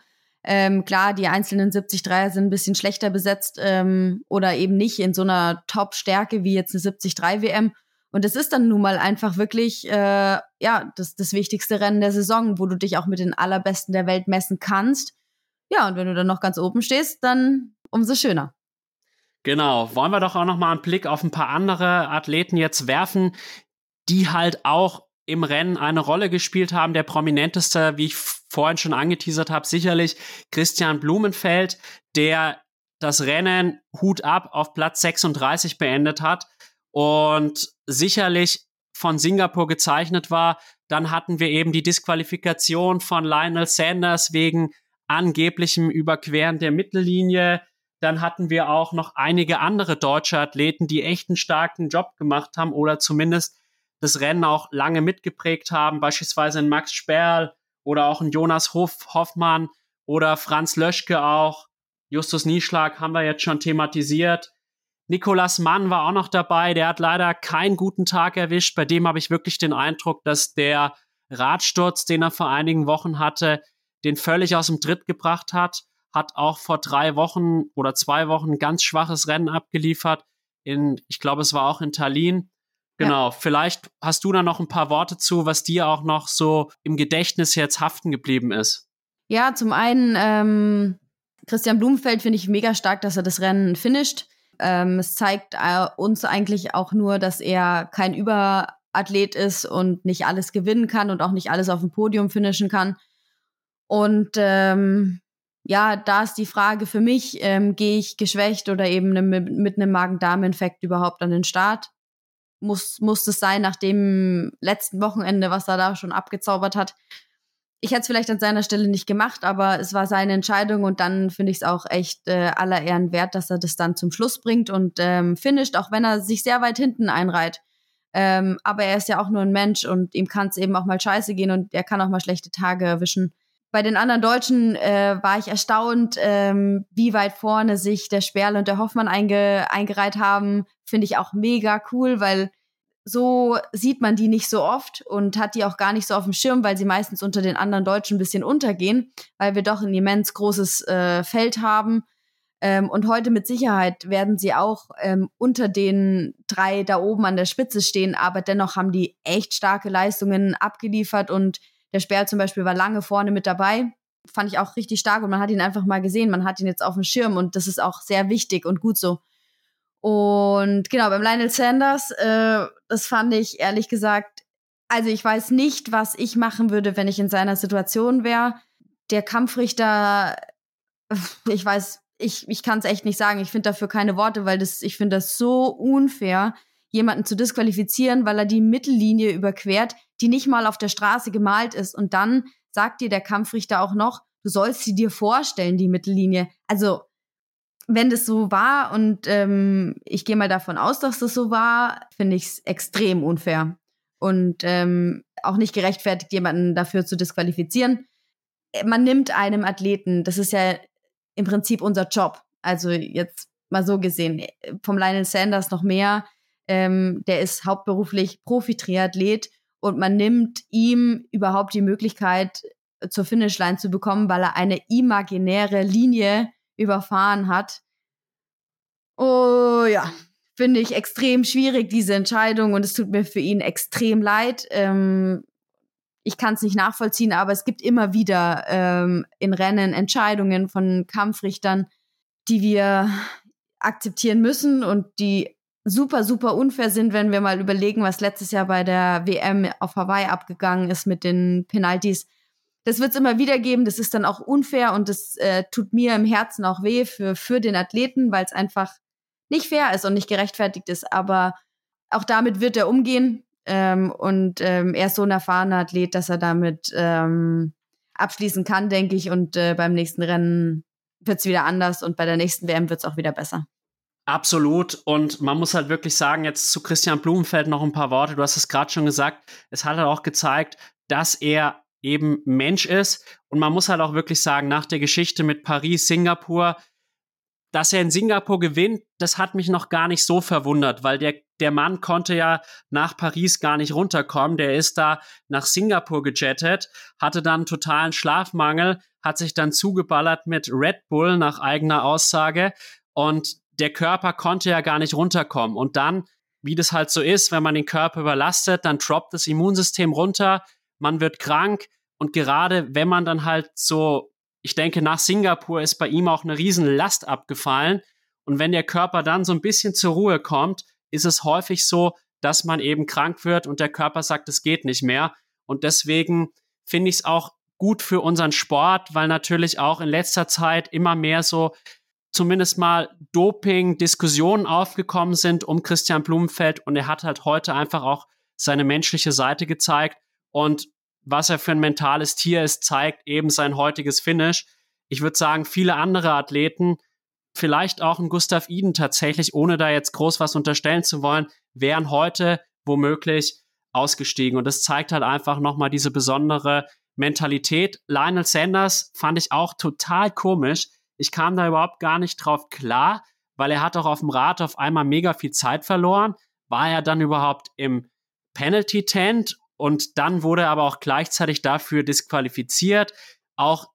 Ähm, klar, die einzelnen 73er sind ein bisschen schlechter besetzt ähm, oder eben nicht in so einer Top-Stärke wie jetzt eine 73 WM. Und es ist dann nun mal einfach wirklich äh, ja das, das wichtigste Rennen der Saison, wo du dich auch mit den allerbesten der Welt messen kannst. Ja, und wenn du dann noch ganz oben stehst, dann umso schöner. Genau, wollen wir doch auch noch mal einen Blick auf ein paar andere Athleten jetzt werfen, die halt auch im Rennen eine Rolle gespielt haben. Der prominenteste, wie ich vorhin schon angeteasert habe, sicherlich Christian Blumenfeld, der das Rennen Hut ab auf Platz 36 beendet hat und sicherlich von Singapur gezeichnet war. Dann hatten wir eben die Disqualifikation von Lionel Sanders wegen angeblichem Überqueren der Mittellinie. Dann hatten wir auch noch einige andere deutsche Athleten, die echt einen starken Job gemacht haben oder zumindest das Rennen auch lange mitgeprägt haben, beispielsweise ein Max Sperl oder auch ein Jonas Hoff, Hoffmann oder Franz Löschke auch. Justus Nieschlag haben wir jetzt schon thematisiert. Nikolas Mann war auch noch dabei, der hat leider keinen guten Tag erwischt. Bei dem habe ich wirklich den Eindruck, dass der Radsturz, den er vor einigen Wochen hatte, den völlig aus dem Tritt gebracht hat. Hat auch vor drei Wochen oder zwei Wochen ein ganz schwaches Rennen abgeliefert. In, ich glaube, es war auch in Tallinn. Genau, ja. vielleicht hast du da noch ein paar Worte zu, was dir auch noch so im Gedächtnis jetzt haften geblieben ist. Ja, zum einen ähm, Christian Blumenfeld finde ich mega stark, dass er das Rennen finisht. Ähm, es zeigt äh, uns eigentlich auch nur, dass er kein Überathlet ist und nicht alles gewinnen kann und auch nicht alles auf dem Podium finishen kann. Und ähm, ja, da ist die Frage für mich, ähm, gehe ich geschwächt oder eben ne, mit, mit einem Magen-Darm-Infekt überhaupt an den Start? Muss, muss es sein nach dem letzten Wochenende, was er da schon abgezaubert hat. Ich hätte es vielleicht an seiner Stelle nicht gemacht, aber es war seine Entscheidung und dann finde ich es auch echt äh, aller Ehren wert, dass er das dann zum Schluss bringt und ähm, finisht, auch wenn er sich sehr weit hinten einreiht. Ähm, aber er ist ja auch nur ein Mensch und ihm kann es eben auch mal scheiße gehen und er kann auch mal schlechte Tage erwischen. Bei den anderen Deutschen äh, war ich erstaunt, ähm, wie weit vorne sich der Sperl und der Hoffmann einge eingereiht haben. Finde ich auch mega cool, weil so sieht man die nicht so oft und hat die auch gar nicht so auf dem Schirm, weil sie meistens unter den anderen Deutschen ein bisschen untergehen, weil wir doch ein immens großes äh, Feld haben. Ähm, und heute mit Sicherheit werden sie auch ähm, unter den drei da oben an der Spitze stehen, aber dennoch haben die echt starke Leistungen abgeliefert und der Sperr zum Beispiel war lange vorne mit dabei. Fand ich auch richtig stark und man hat ihn einfach mal gesehen, man hat ihn jetzt auf dem Schirm und das ist auch sehr wichtig und gut so. Und genau, beim Lionel Sanders, äh, das fand ich ehrlich gesagt, also ich weiß nicht, was ich machen würde, wenn ich in seiner Situation wäre. Der Kampfrichter, ich weiß, ich, ich kann es echt nicht sagen. Ich finde dafür keine Worte, weil das, ich finde das so unfair, jemanden zu disqualifizieren, weil er die Mittellinie überquert, die nicht mal auf der Straße gemalt ist. Und dann sagt dir der Kampfrichter auch noch, du sollst sie dir vorstellen, die Mittellinie. Also wenn das so war und ähm, ich gehe mal davon aus, dass das so war, finde ich es extrem unfair und ähm, auch nicht gerechtfertigt, jemanden dafür zu disqualifizieren. Äh, man nimmt einem Athleten, das ist ja im Prinzip unser Job. Also jetzt mal so gesehen, äh, vom Lionel Sanders noch mehr. Ähm, der ist hauptberuflich Profi-Triathlet und man nimmt ihm überhaupt die Möglichkeit, zur Finishline zu bekommen, weil er eine imaginäre Linie überfahren hat. Oh ja, finde ich extrem schwierig, diese Entscheidung, und es tut mir für ihn extrem leid. Ähm, ich kann es nicht nachvollziehen, aber es gibt immer wieder ähm, in Rennen Entscheidungen von Kampfrichtern, die wir akzeptieren müssen und die super, super unfair sind, wenn wir mal überlegen, was letztes Jahr bei der WM auf Hawaii abgegangen ist mit den Penalties das wird es immer wieder geben. Das ist dann auch unfair und das äh, tut mir im Herzen auch weh für, für den Athleten, weil es einfach nicht fair ist und nicht gerechtfertigt ist. Aber auch damit wird er umgehen. Ähm, und ähm, er ist so ein erfahrener Athlet, dass er damit ähm, abschließen kann, denke ich. Und äh, beim nächsten Rennen wird es wieder anders und bei der nächsten WM wird es auch wieder besser. Absolut. Und man muss halt wirklich sagen, jetzt zu Christian Blumenfeld noch ein paar Worte. Du hast es gerade schon gesagt. Es hat halt auch gezeigt, dass er eben Mensch ist. Und man muss halt auch wirklich sagen, nach der Geschichte mit Paris, Singapur, dass er in Singapur gewinnt, das hat mich noch gar nicht so verwundert, weil der, der Mann konnte ja nach Paris gar nicht runterkommen. Der ist da nach Singapur gejettet, hatte dann totalen Schlafmangel, hat sich dann zugeballert mit Red Bull nach eigener Aussage und der Körper konnte ja gar nicht runterkommen. Und dann wie das halt so ist, wenn man den Körper überlastet, dann droppt das Immunsystem runter, man wird krank und gerade wenn man dann halt so, ich denke, nach Singapur ist bei ihm auch eine riesen Last abgefallen. Und wenn der Körper dann so ein bisschen zur Ruhe kommt, ist es häufig so, dass man eben krank wird und der Körper sagt, es geht nicht mehr. Und deswegen finde ich es auch gut für unseren Sport, weil natürlich auch in letzter Zeit immer mehr so zumindest mal Doping-Diskussionen aufgekommen sind um Christian Blumenfeld. Und er hat halt heute einfach auch seine menschliche Seite gezeigt. Und was er für ein mentales Tier ist, zeigt eben sein heutiges Finish. Ich würde sagen, viele andere Athleten, vielleicht auch ein Gustav Iden tatsächlich, ohne da jetzt groß was unterstellen zu wollen, wären heute womöglich ausgestiegen. Und das zeigt halt einfach nochmal diese besondere Mentalität. Lionel Sanders fand ich auch total komisch. Ich kam da überhaupt gar nicht drauf klar, weil er hat auch auf dem Rad auf einmal mega viel Zeit verloren. War er dann überhaupt im Penalty Tent und dann wurde er aber auch gleichzeitig dafür disqualifiziert. Auch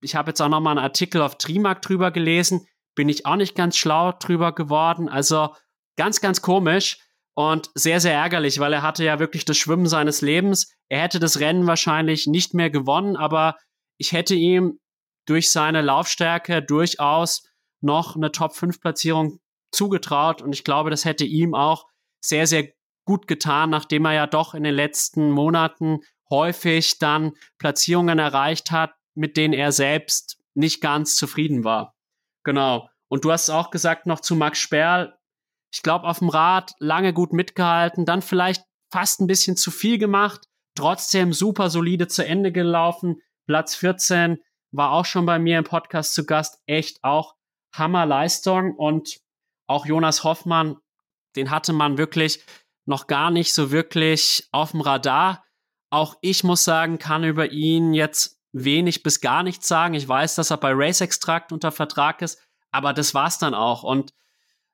ich habe jetzt auch noch mal einen Artikel auf Trimark drüber gelesen, bin ich auch nicht ganz schlau drüber geworden. Also ganz, ganz komisch und sehr, sehr ärgerlich, weil er hatte ja wirklich das Schwimmen seines Lebens. Er hätte das Rennen wahrscheinlich nicht mehr gewonnen, aber ich hätte ihm durch seine Laufstärke durchaus noch eine Top-5-Platzierung zugetraut. Und ich glaube, das hätte ihm auch sehr, sehr gut getan, nachdem er ja doch in den letzten Monaten häufig dann Platzierungen erreicht hat, mit denen er selbst nicht ganz zufrieden war. Genau. Und du hast auch gesagt noch zu Max Sperl. Ich glaube, auf dem Rad lange gut mitgehalten, dann vielleicht fast ein bisschen zu viel gemacht, trotzdem super solide zu Ende gelaufen. Platz 14 war auch schon bei mir im Podcast zu Gast. Echt auch Hammerleistung und auch Jonas Hoffmann, den hatte man wirklich noch gar nicht so wirklich auf dem Radar. Auch ich muss sagen, kann über ihn jetzt wenig bis gar nichts sagen. Ich weiß, dass er bei Race Extract unter Vertrag ist, aber das war's dann auch. Und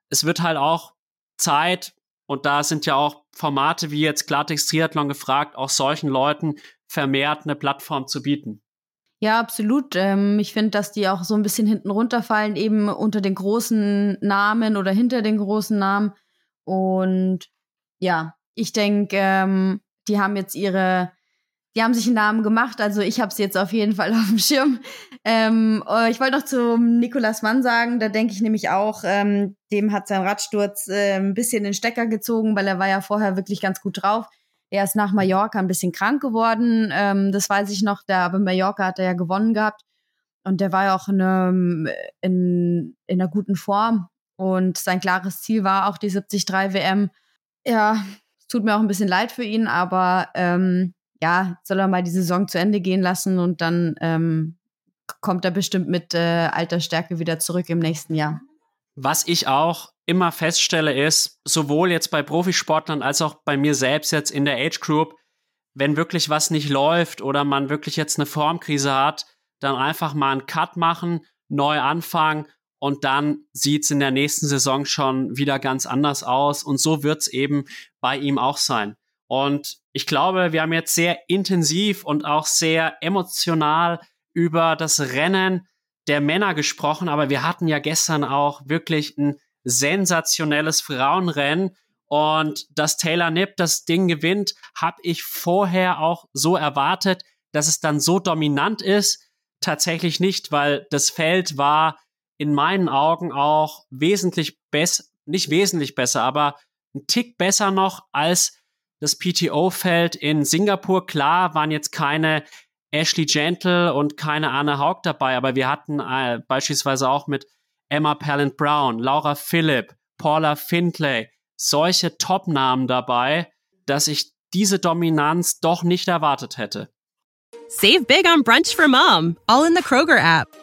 es wird halt auch Zeit, und da sind ja auch Formate wie jetzt Klartext Triathlon gefragt, auch solchen Leuten vermehrt eine Plattform zu bieten. Ja, absolut. Ähm, ich finde, dass die auch so ein bisschen hinten runterfallen, eben unter den großen Namen oder hinter den großen Namen. Und ja, ich denke, ähm, die haben jetzt ihre, die haben sich einen Namen gemacht. Also ich habe sie jetzt auf jeden Fall auf dem Schirm. Ähm, äh, ich wollte noch zum Nikolas Mann sagen, da denke ich nämlich auch, ähm, dem hat sein Radsturz äh, ein bisschen den Stecker gezogen, weil er war ja vorher wirklich ganz gut drauf. Er ist nach Mallorca ein bisschen krank geworden. Ähm, das weiß ich noch. Der, aber Mallorca hat er ja gewonnen gehabt. Und der war ja auch in, einem, in, in einer guten Form. Und sein klares Ziel war auch die 73 WM. Ja, es tut mir auch ein bisschen leid für ihn, aber ähm, ja, soll er mal die Saison zu Ende gehen lassen und dann ähm, kommt er bestimmt mit äh, alter Stärke wieder zurück im nächsten Jahr. Was ich auch immer feststelle, ist, sowohl jetzt bei Profisportlern als auch bei mir selbst jetzt in der Age Group, wenn wirklich was nicht läuft oder man wirklich jetzt eine Formkrise hat, dann einfach mal einen Cut machen, neu anfangen und dann sieht's in der nächsten Saison schon wieder ganz anders aus. Und so wird's eben bei ihm auch sein. Und ich glaube, wir haben jetzt sehr intensiv und auch sehr emotional über das Rennen der Männer gesprochen, aber wir hatten ja gestern auch wirklich ein sensationelles Frauenrennen. Und dass Taylor Nipp das Ding gewinnt, habe ich vorher auch so erwartet, dass es dann so dominant ist. Tatsächlich nicht, weil das Feld war in meinen Augen auch wesentlich besser, nicht wesentlich besser, aber ein Tick besser noch als das PTO-Feld in Singapur. Klar waren jetzt keine Ashley Gentle und keine Anne Haug dabei, aber wir hatten äh, beispielsweise auch mit Emma Pallant Brown, Laura Philipp, Paula Findlay, solche Top-Namen dabei, dass ich diese Dominanz doch nicht erwartet hätte. Save big on brunch for mom, all in the Kroger app.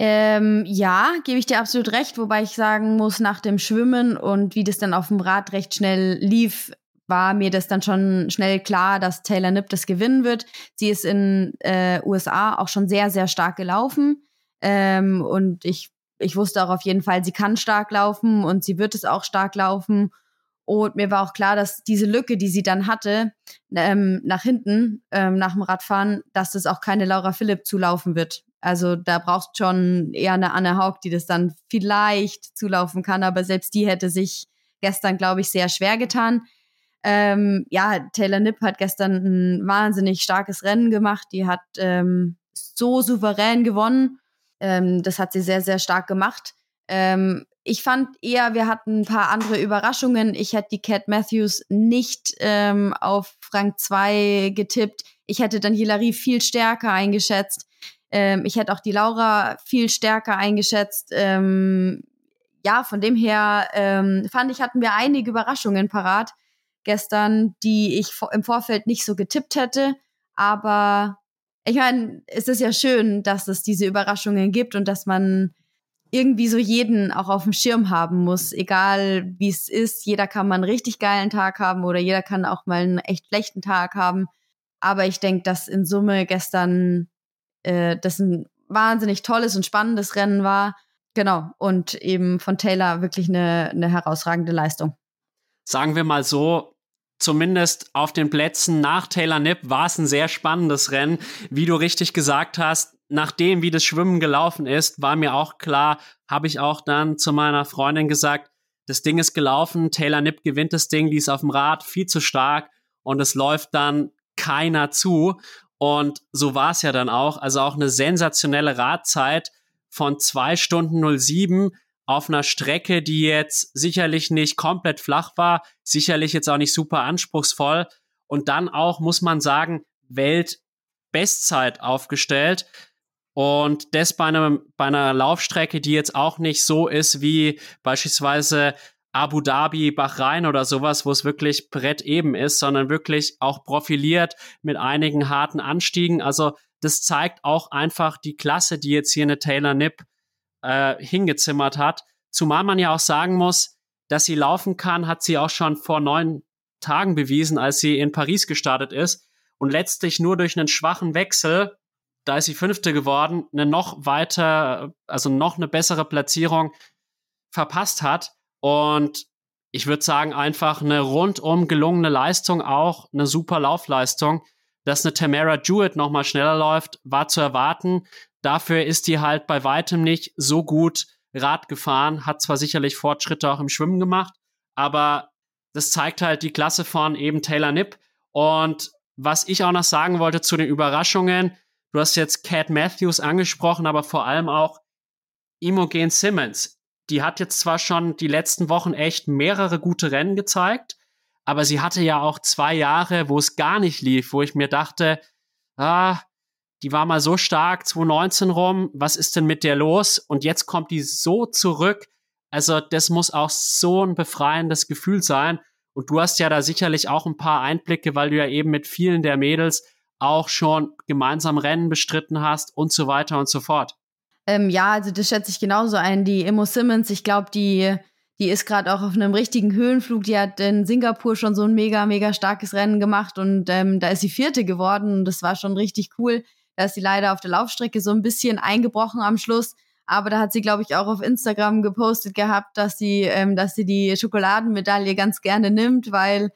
Ähm, ja, gebe ich dir absolut recht, wobei ich sagen muss, nach dem Schwimmen und wie das dann auf dem Rad recht schnell lief, war mir das dann schon schnell klar, dass Taylor Nipp das gewinnen wird. Sie ist in äh, USA auch schon sehr, sehr stark gelaufen. Ähm, und ich, ich wusste auch auf jeden Fall, sie kann stark laufen und sie wird es auch stark laufen. Und mir war auch klar, dass diese Lücke, die sie dann hatte, ähm, nach hinten, ähm, nach dem Radfahren, dass das auch keine Laura Philipp zulaufen wird. Also da brauchst schon eher eine Anne Haug, die das dann vielleicht zulaufen kann, aber selbst die hätte sich gestern, glaube ich, sehr schwer getan. Ähm, ja, Taylor Nipp hat gestern ein wahnsinnig starkes Rennen gemacht. Die hat ähm, so souverän gewonnen. Ähm, das hat sie sehr, sehr stark gemacht. Ähm, ich fand eher, wir hatten ein paar andere Überraschungen. Ich hätte die Cat Matthews nicht ähm, auf Rang 2 getippt. Ich hätte dann Hilary viel stärker eingeschätzt. Ähm, ich hätte auch die Laura viel stärker eingeschätzt. Ähm, ja, von dem her ähm, fand ich, hatten wir einige Überraschungen parat gestern, die ich im Vorfeld nicht so getippt hätte. Aber ich meine, es ist ja schön, dass es diese Überraschungen gibt und dass man irgendwie so jeden auch auf dem Schirm haben muss, egal wie es ist. Jeder kann mal einen richtig geilen Tag haben oder jeder kann auch mal einen echt schlechten Tag haben. Aber ich denke, dass in Summe gestern äh, das ein wahnsinnig tolles und spannendes Rennen war. Genau. Und eben von Taylor wirklich eine, eine herausragende Leistung. Sagen wir mal so, zumindest auf den Plätzen nach Taylor Nipp war es ein sehr spannendes Rennen. Wie du richtig gesagt hast, nachdem wie das Schwimmen gelaufen ist, war mir auch klar, habe ich auch dann zu meiner Freundin gesagt, das Ding ist gelaufen, Taylor Nipp gewinnt das Ding, die ist auf dem Rad viel zu stark und es läuft dann keiner zu. Und so war es ja dann auch. Also auch eine sensationelle Radzeit von zwei Stunden 07 auf einer Strecke, die jetzt sicherlich nicht komplett flach war, sicherlich jetzt auch nicht super anspruchsvoll. Und dann auch, muss man sagen, Weltbestzeit aufgestellt. Und das bei, einem, bei einer Laufstrecke, die jetzt auch nicht so ist wie beispielsweise Abu Dhabi, Bahrain oder sowas, wo es wirklich Brett eben ist, sondern wirklich auch profiliert mit einigen harten Anstiegen. Also das zeigt auch einfach die Klasse, die jetzt hier eine Taylor Nipp äh, hingezimmert hat. Zumal man ja auch sagen muss, dass sie laufen kann, hat sie auch schon vor neun Tagen bewiesen, als sie in Paris gestartet ist und letztlich nur durch einen schwachen Wechsel da ist sie Fünfte geworden, eine noch weiter, also noch eine bessere Platzierung verpasst hat. Und ich würde sagen, einfach eine rundum gelungene Leistung, auch eine super Laufleistung. Dass eine Tamara Jewett noch mal schneller läuft, war zu erwarten. Dafür ist die halt bei weitem nicht so gut Rad gefahren, hat zwar sicherlich Fortschritte auch im Schwimmen gemacht, aber das zeigt halt die Klasse von eben Taylor Nipp. Und was ich auch noch sagen wollte zu den Überraschungen, Du hast jetzt Cat Matthews angesprochen, aber vor allem auch Imogen Simmons. Die hat jetzt zwar schon die letzten Wochen echt mehrere gute Rennen gezeigt, aber sie hatte ja auch zwei Jahre, wo es gar nicht lief, wo ich mir dachte, ah, die war mal so stark 2019 rum, was ist denn mit der los? Und jetzt kommt die so zurück. Also das muss auch so ein befreiendes Gefühl sein. Und du hast ja da sicherlich auch ein paar Einblicke, weil du ja eben mit vielen der Mädels auch schon gemeinsam Rennen bestritten hast und so weiter und so fort. Ähm, ja, also das schätze ich genauso ein. Die Immo Simmons, ich glaube, die, die ist gerade auch auf einem richtigen Höhenflug. Die hat in Singapur schon so ein mega, mega starkes Rennen gemacht und ähm, da ist sie Vierte geworden und das war schon richtig cool. Da ist sie leider auf der Laufstrecke so ein bisschen eingebrochen am Schluss. Aber da hat sie, glaube ich, auch auf Instagram gepostet gehabt, dass sie, ähm, dass sie die Schokoladenmedaille ganz gerne nimmt, weil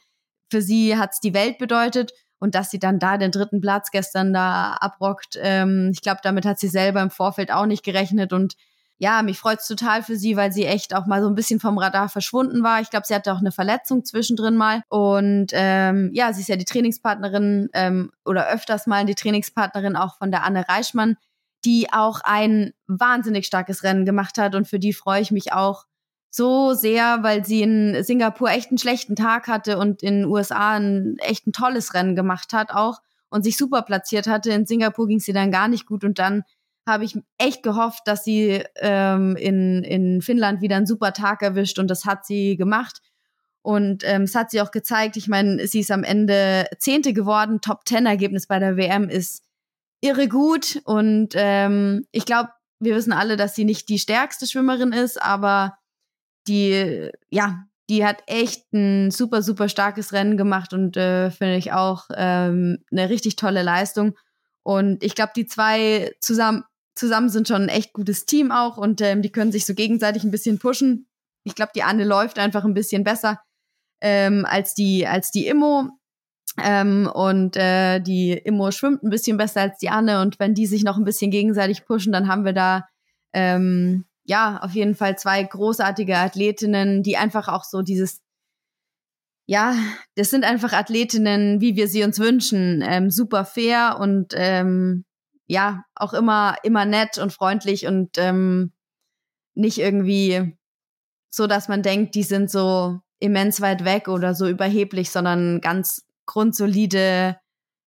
für sie hat's die Welt bedeutet und dass sie dann da den dritten Platz gestern da abrockt. Ähm, ich glaube, damit hat sie selber im Vorfeld auch nicht gerechnet und ja, mich freut's total für sie, weil sie echt auch mal so ein bisschen vom Radar verschwunden war. Ich glaube, sie hatte auch eine Verletzung zwischendrin mal. Und ähm, ja, sie ist ja die Trainingspartnerin ähm, oder öfters mal die Trainingspartnerin auch von der Anne Reichmann, die auch ein wahnsinnig starkes Rennen gemacht hat. Und für die freue ich mich auch so sehr, weil sie in Singapur echt einen schlechten Tag hatte und in den USA ein echt ein tolles Rennen gemacht hat auch und sich super platziert hatte. In Singapur ging sie dann gar nicht gut und dann habe ich echt gehofft, dass sie ähm, in, in Finnland wieder einen super Tag erwischt und das hat sie gemacht. Und ähm, es hat sie auch gezeigt. Ich meine, sie ist am Ende Zehnte geworden. Top Ten Ergebnis bei der WM ist irre gut. Und ähm, ich glaube, wir wissen alle, dass sie nicht die stärkste Schwimmerin ist, aber die, ja, die hat echt ein super, super starkes Rennen gemacht und äh, finde ich auch ähm, eine richtig tolle Leistung. Und ich glaube, die zwei zusammen, zusammen sind schon ein echt gutes Team auch und ähm, die können sich so gegenseitig ein bisschen pushen. Ich glaube, die Anne läuft einfach ein bisschen besser ähm, als die als die Immo. Ähm, und äh, die Immo schwimmt ein bisschen besser als die Anne. Und wenn die sich noch ein bisschen gegenseitig pushen, dann haben wir da ähm, ja auf jeden Fall zwei großartige Athletinnen, die einfach auch so dieses ja, das sind einfach Athletinnen, wie wir sie uns wünschen. Ähm, super fair und ähm, ja, auch immer, immer nett und freundlich und ähm, nicht irgendwie so, dass man denkt, die sind so immens weit weg oder so überheblich, sondern ganz grundsolide,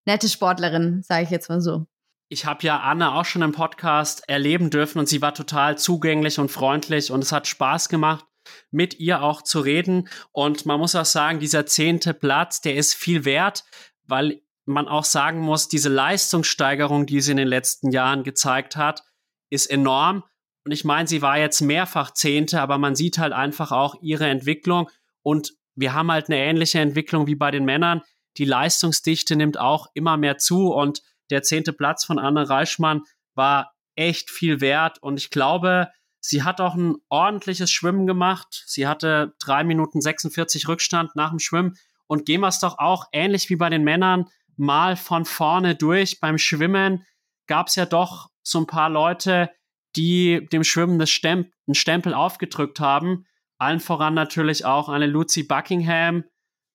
nette Sportlerin, sage ich jetzt mal so. Ich habe ja Anne auch schon im Podcast erleben dürfen und sie war total zugänglich und freundlich und es hat Spaß gemacht, mit ihr auch zu reden. Und man muss auch sagen, dieser zehnte Platz, der ist viel wert, weil man auch sagen muss, diese Leistungssteigerung, die sie in den letzten Jahren gezeigt hat, ist enorm. Und ich meine, sie war jetzt mehrfach Zehnte, aber man sieht halt einfach auch ihre Entwicklung. Und wir haben halt eine ähnliche Entwicklung wie bei den Männern. Die Leistungsdichte nimmt auch immer mehr zu und der zehnte Platz von Anne Reichmann war echt viel wert. Und ich glaube, sie hat auch ein ordentliches Schwimmen gemacht. Sie hatte drei Minuten 46 Rückstand nach dem Schwimmen. Und gehen wir es doch auch ähnlich wie bei den Männern mal von vorne durch. Beim Schwimmen gab es ja doch so ein paar Leute, die dem Schwimmen das Stemp einen Stempel aufgedrückt haben. Allen voran natürlich auch eine Lucy Buckingham,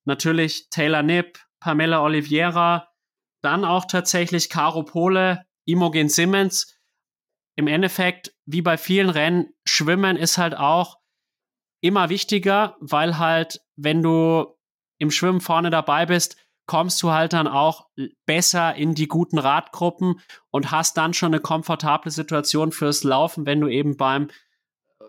natürlich Taylor Nipp, Pamela Oliveira, dann auch tatsächlich Caro Pole, Imogen Simmons. Im Endeffekt, wie bei vielen Rennen, Schwimmen ist halt auch immer wichtiger, weil halt, wenn du im Schwimmen vorne dabei bist, kommst du halt dann auch besser in die guten Radgruppen und hast dann schon eine komfortable Situation fürs Laufen, wenn du eben beim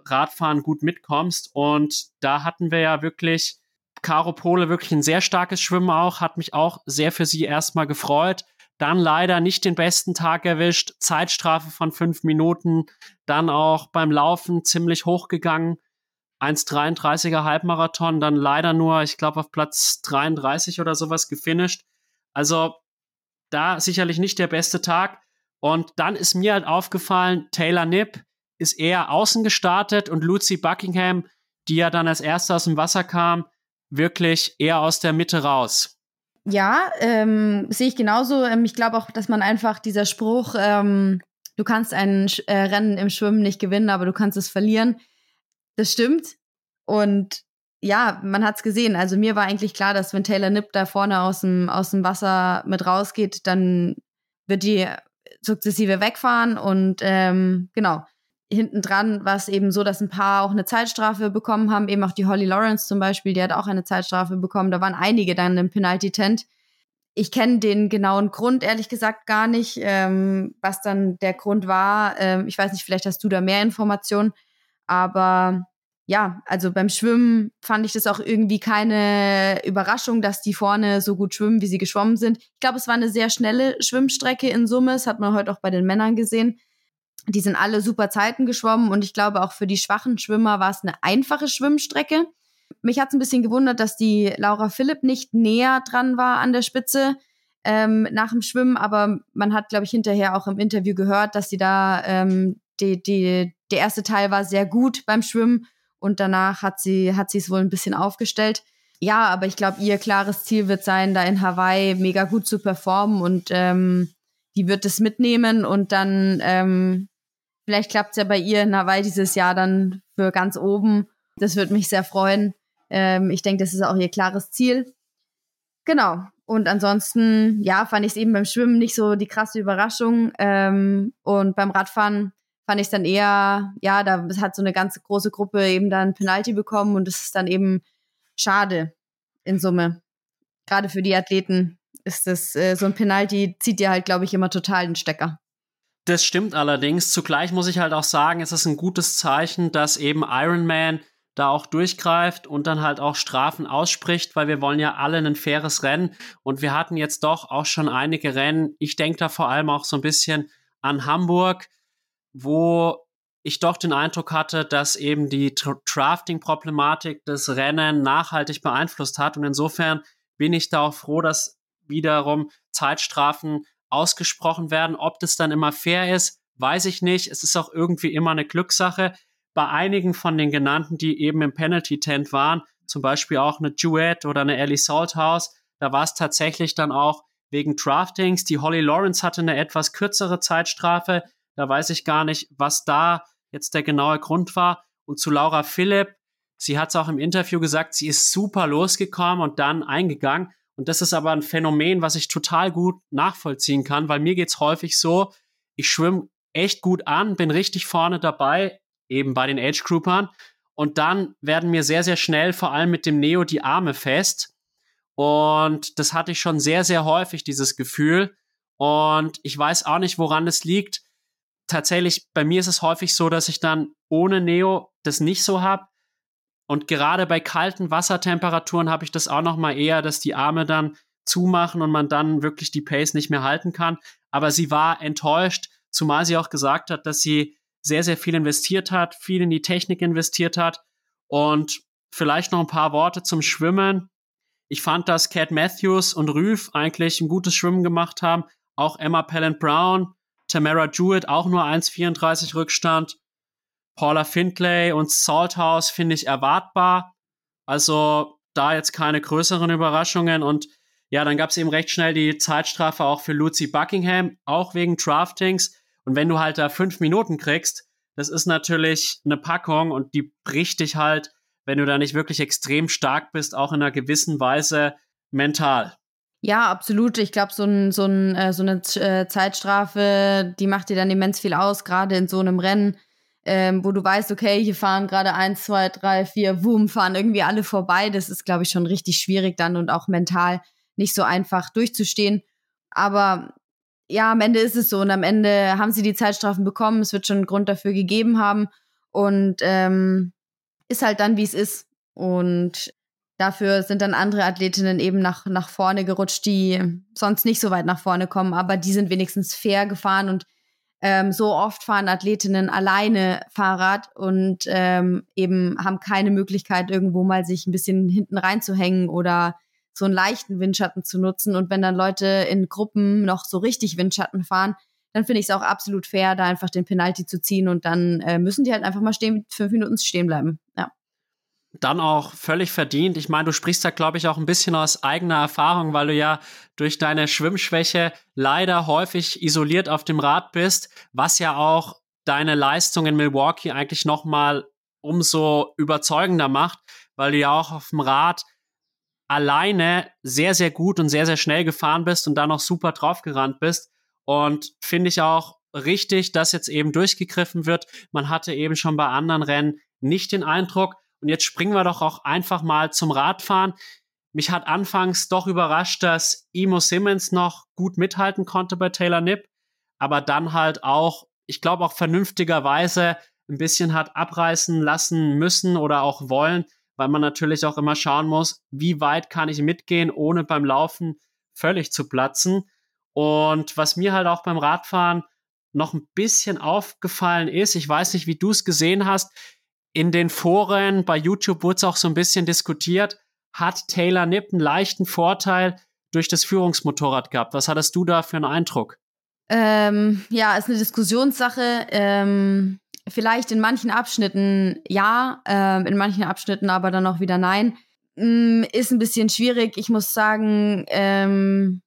Radfahren gut mitkommst. Und da hatten wir ja wirklich Caro Pole wirklich ein sehr starkes Schwimmen auch, hat mich auch sehr für sie erstmal gefreut. Dann leider nicht den besten Tag erwischt, Zeitstrafe von fünf Minuten, dann auch beim Laufen ziemlich hochgegangen. 1,33er Halbmarathon, dann leider nur, ich glaube, auf Platz 33 oder sowas gefinisht. Also da sicherlich nicht der beste Tag. Und dann ist mir halt aufgefallen, Taylor Nipp ist eher außen gestartet und Lucy Buckingham, die ja dann als erste aus dem Wasser kam, wirklich eher aus der Mitte raus. Ja, ähm, sehe ich genauso. Ähm, ich glaube auch, dass man einfach dieser Spruch, ähm, du kannst ein äh, Rennen im Schwimmen nicht gewinnen, aber du kannst es verlieren, das stimmt. Und ja, man hat es gesehen. Also mir war eigentlich klar, dass wenn Taylor Nipp da vorne aus dem, aus dem Wasser mit rausgeht, dann wird die sukzessive wegfahren. Und ähm, genau, hinten dran war es eben so, dass ein paar auch eine Zeitstrafe bekommen haben. Eben auch die Holly Lawrence zum Beispiel, die hat auch eine Zeitstrafe bekommen. Da waren einige dann im Penalty-Tent. Ich kenne den genauen Grund ehrlich gesagt gar nicht, ähm, was dann der Grund war. Ähm, ich weiß nicht, vielleicht hast du da mehr Informationen. Aber ja, also beim Schwimmen fand ich das auch irgendwie keine Überraschung, dass die vorne so gut schwimmen, wie sie geschwommen sind. Ich glaube, es war eine sehr schnelle Schwimmstrecke in Summe. Das hat man heute auch bei den Männern gesehen. Die sind alle super Zeiten geschwommen und ich glaube auch für die schwachen Schwimmer war es eine einfache Schwimmstrecke. Mich hat es ein bisschen gewundert, dass die Laura Philipp nicht näher dran war an der Spitze ähm, nach dem Schwimmen, aber man hat, glaube ich, hinterher auch im Interview gehört, dass sie da ähm, die, die, der erste Teil war sehr gut beim Schwimmen und danach hat sie hat sie es wohl ein bisschen aufgestellt. Ja, aber ich glaube, ihr klares Ziel wird sein, da in Hawaii mega gut zu performen und ähm, die wird es mitnehmen und dann ähm, vielleicht klappt es ja bei ihr in Hawaii dieses Jahr dann für ganz oben. Das würde mich sehr freuen. Ähm, ich denke, das ist auch ihr klares Ziel. Genau. Und ansonsten, ja, fand ich es eben beim Schwimmen nicht so die krasse Überraschung. Ähm, und beim Radfahren fand ich es dann eher, ja, da hat so eine ganz große Gruppe eben dann Penalty bekommen und es ist dann eben schade in Summe. Gerade für die Athleten ist das äh, so ein Penalty, zieht dir halt, glaube ich, immer total den Stecker. Das stimmt allerdings. Zugleich muss ich halt auch sagen, es ist ein gutes Zeichen, dass eben Iron Man da auch durchgreift und dann halt auch Strafen ausspricht, weil wir wollen ja alle ein faires Rennen und wir hatten jetzt doch auch schon einige Rennen. Ich denke da vor allem auch so ein bisschen an Hamburg, wo ich doch den Eindruck hatte, dass eben die Drafting-Problematik das Rennen nachhaltig beeinflusst hat. Und insofern bin ich da auch froh, dass wiederum Zeitstrafen ausgesprochen werden. Ob das dann immer fair ist, weiß ich nicht. Es ist auch irgendwie immer eine Glückssache. Bei einigen von den genannten, die eben im Penalty-Tent waren, zum Beispiel auch eine Duet oder eine Ellie Salthouse, da war es tatsächlich dann auch wegen Draftings. Die Holly Lawrence hatte eine etwas kürzere Zeitstrafe. Da weiß ich gar nicht, was da jetzt der genaue Grund war. Und zu Laura Philipp, sie hat es auch im Interview gesagt, sie ist super losgekommen und dann eingegangen. Und das ist aber ein Phänomen, was ich total gut nachvollziehen kann, weil mir geht's häufig so, ich schwimme echt gut an, bin richtig vorne dabei, eben bei den Age Groupern. Und dann werden mir sehr, sehr schnell, vor allem mit dem Neo, die Arme fest. Und das hatte ich schon sehr, sehr häufig, dieses Gefühl. Und ich weiß auch nicht, woran es liegt tatsächlich, bei mir ist es häufig so, dass ich dann ohne Neo das nicht so habe. Und gerade bei kalten Wassertemperaturen habe ich das auch noch mal eher, dass die Arme dann zumachen und man dann wirklich die Pace nicht mehr halten kann. Aber sie war enttäuscht, zumal sie auch gesagt hat, dass sie sehr, sehr viel investiert hat, viel in die Technik investiert hat. Und vielleicht noch ein paar Worte zum Schwimmen. Ich fand, dass Cat Matthews und Rüff eigentlich ein gutes Schwimmen gemacht haben. Auch Emma Pellant Brown Tamara Jewett auch nur 1,34 Rückstand. Paula Findlay und Salthouse finde ich erwartbar. Also da jetzt keine größeren Überraschungen. Und ja, dann gab es eben recht schnell die Zeitstrafe auch für Lucy Buckingham, auch wegen Draftings. Und wenn du halt da fünf Minuten kriegst, das ist natürlich eine Packung und die bricht dich halt, wenn du da nicht wirklich extrem stark bist, auch in einer gewissen Weise mental. Ja, absolut. Ich glaube, so, ein, so, ein, äh, so eine äh, Zeitstrafe, die macht dir dann immens viel aus, gerade in so einem Rennen, ähm, wo du weißt, okay, hier fahren gerade eins, zwei, drei, vier, wumm, fahren irgendwie alle vorbei. Das ist, glaube ich, schon richtig schwierig dann und auch mental nicht so einfach durchzustehen. Aber ja, am Ende ist es so und am Ende haben sie die Zeitstrafen bekommen. Es wird schon einen Grund dafür gegeben haben und ähm, ist halt dann, wie es ist. Und Dafür sind dann andere Athletinnen eben nach, nach vorne gerutscht, die sonst nicht so weit nach vorne kommen, aber die sind wenigstens fair gefahren und ähm, so oft fahren Athletinnen alleine Fahrrad und ähm, eben haben keine Möglichkeit, irgendwo mal sich ein bisschen hinten reinzuhängen oder so einen leichten Windschatten zu nutzen. Und wenn dann Leute in Gruppen noch so richtig Windschatten fahren, dann finde ich es auch absolut fair, da einfach den Penalty zu ziehen und dann äh, müssen die halt einfach mal stehen, fünf Minuten stehen bleiben. Ja dann auch völlig verdient. Ich meine, du sprichst da, glaube ich, auch ein bisschen aus eigener Erfahrung, weil du ja durch deine Schwimmschwäche leider häufig isoliert auf dem Rad bist, was ja auch deine Leistung in Milwaukee eigentlich noch mal umso überzeugender macht, weil du ja auch auf dem Rad alleine sehr, sehr gut und sehr, sehr schnell gefahren bist und da noch super draufgerannt bist. Und finde ich auch richtig, dass jetzt eben durchgegriffen wird. Man hatte eben schon bei anderen Rennen nicht den Eindruck, und jetzt springen wir doch auch einfach mal zum Radfahren. Mich hat anfangs doch überrascht, dass Emo Simmons noch gut mithalten konnte bei Taylor Nipp, aber dann halt auch, ich glaube auch vernünftigerweise ein bisschen hat abreißen lassen müssen oder auch wollen, weil man natürlich auch immer schauen muss, wie weit kann ich mitgehen, ohne beim Laufen völlig zu platzen. Und was mir halt auch beim Radfahren noch ein bisschen aufgefallen ist, ich weiß nicht, wie du es gesehen hast, in den Foren bei YouTube wurde es auch so ein bisschen diskutiert, hat Taylor Nipp einen leichten Vorteil durch das Führungsmotorrad gehabt. Was hattest du da für einen Eindruck? Ähm, ja, ist eine Diskussionssache. Ähm, vielleicht in manchen Abschnitten ja, ähm, in manchen Abschnitten aber dann auch wieder nein. Ähm, ist ein bisschen schwierig. Ich muss sagen, ähm,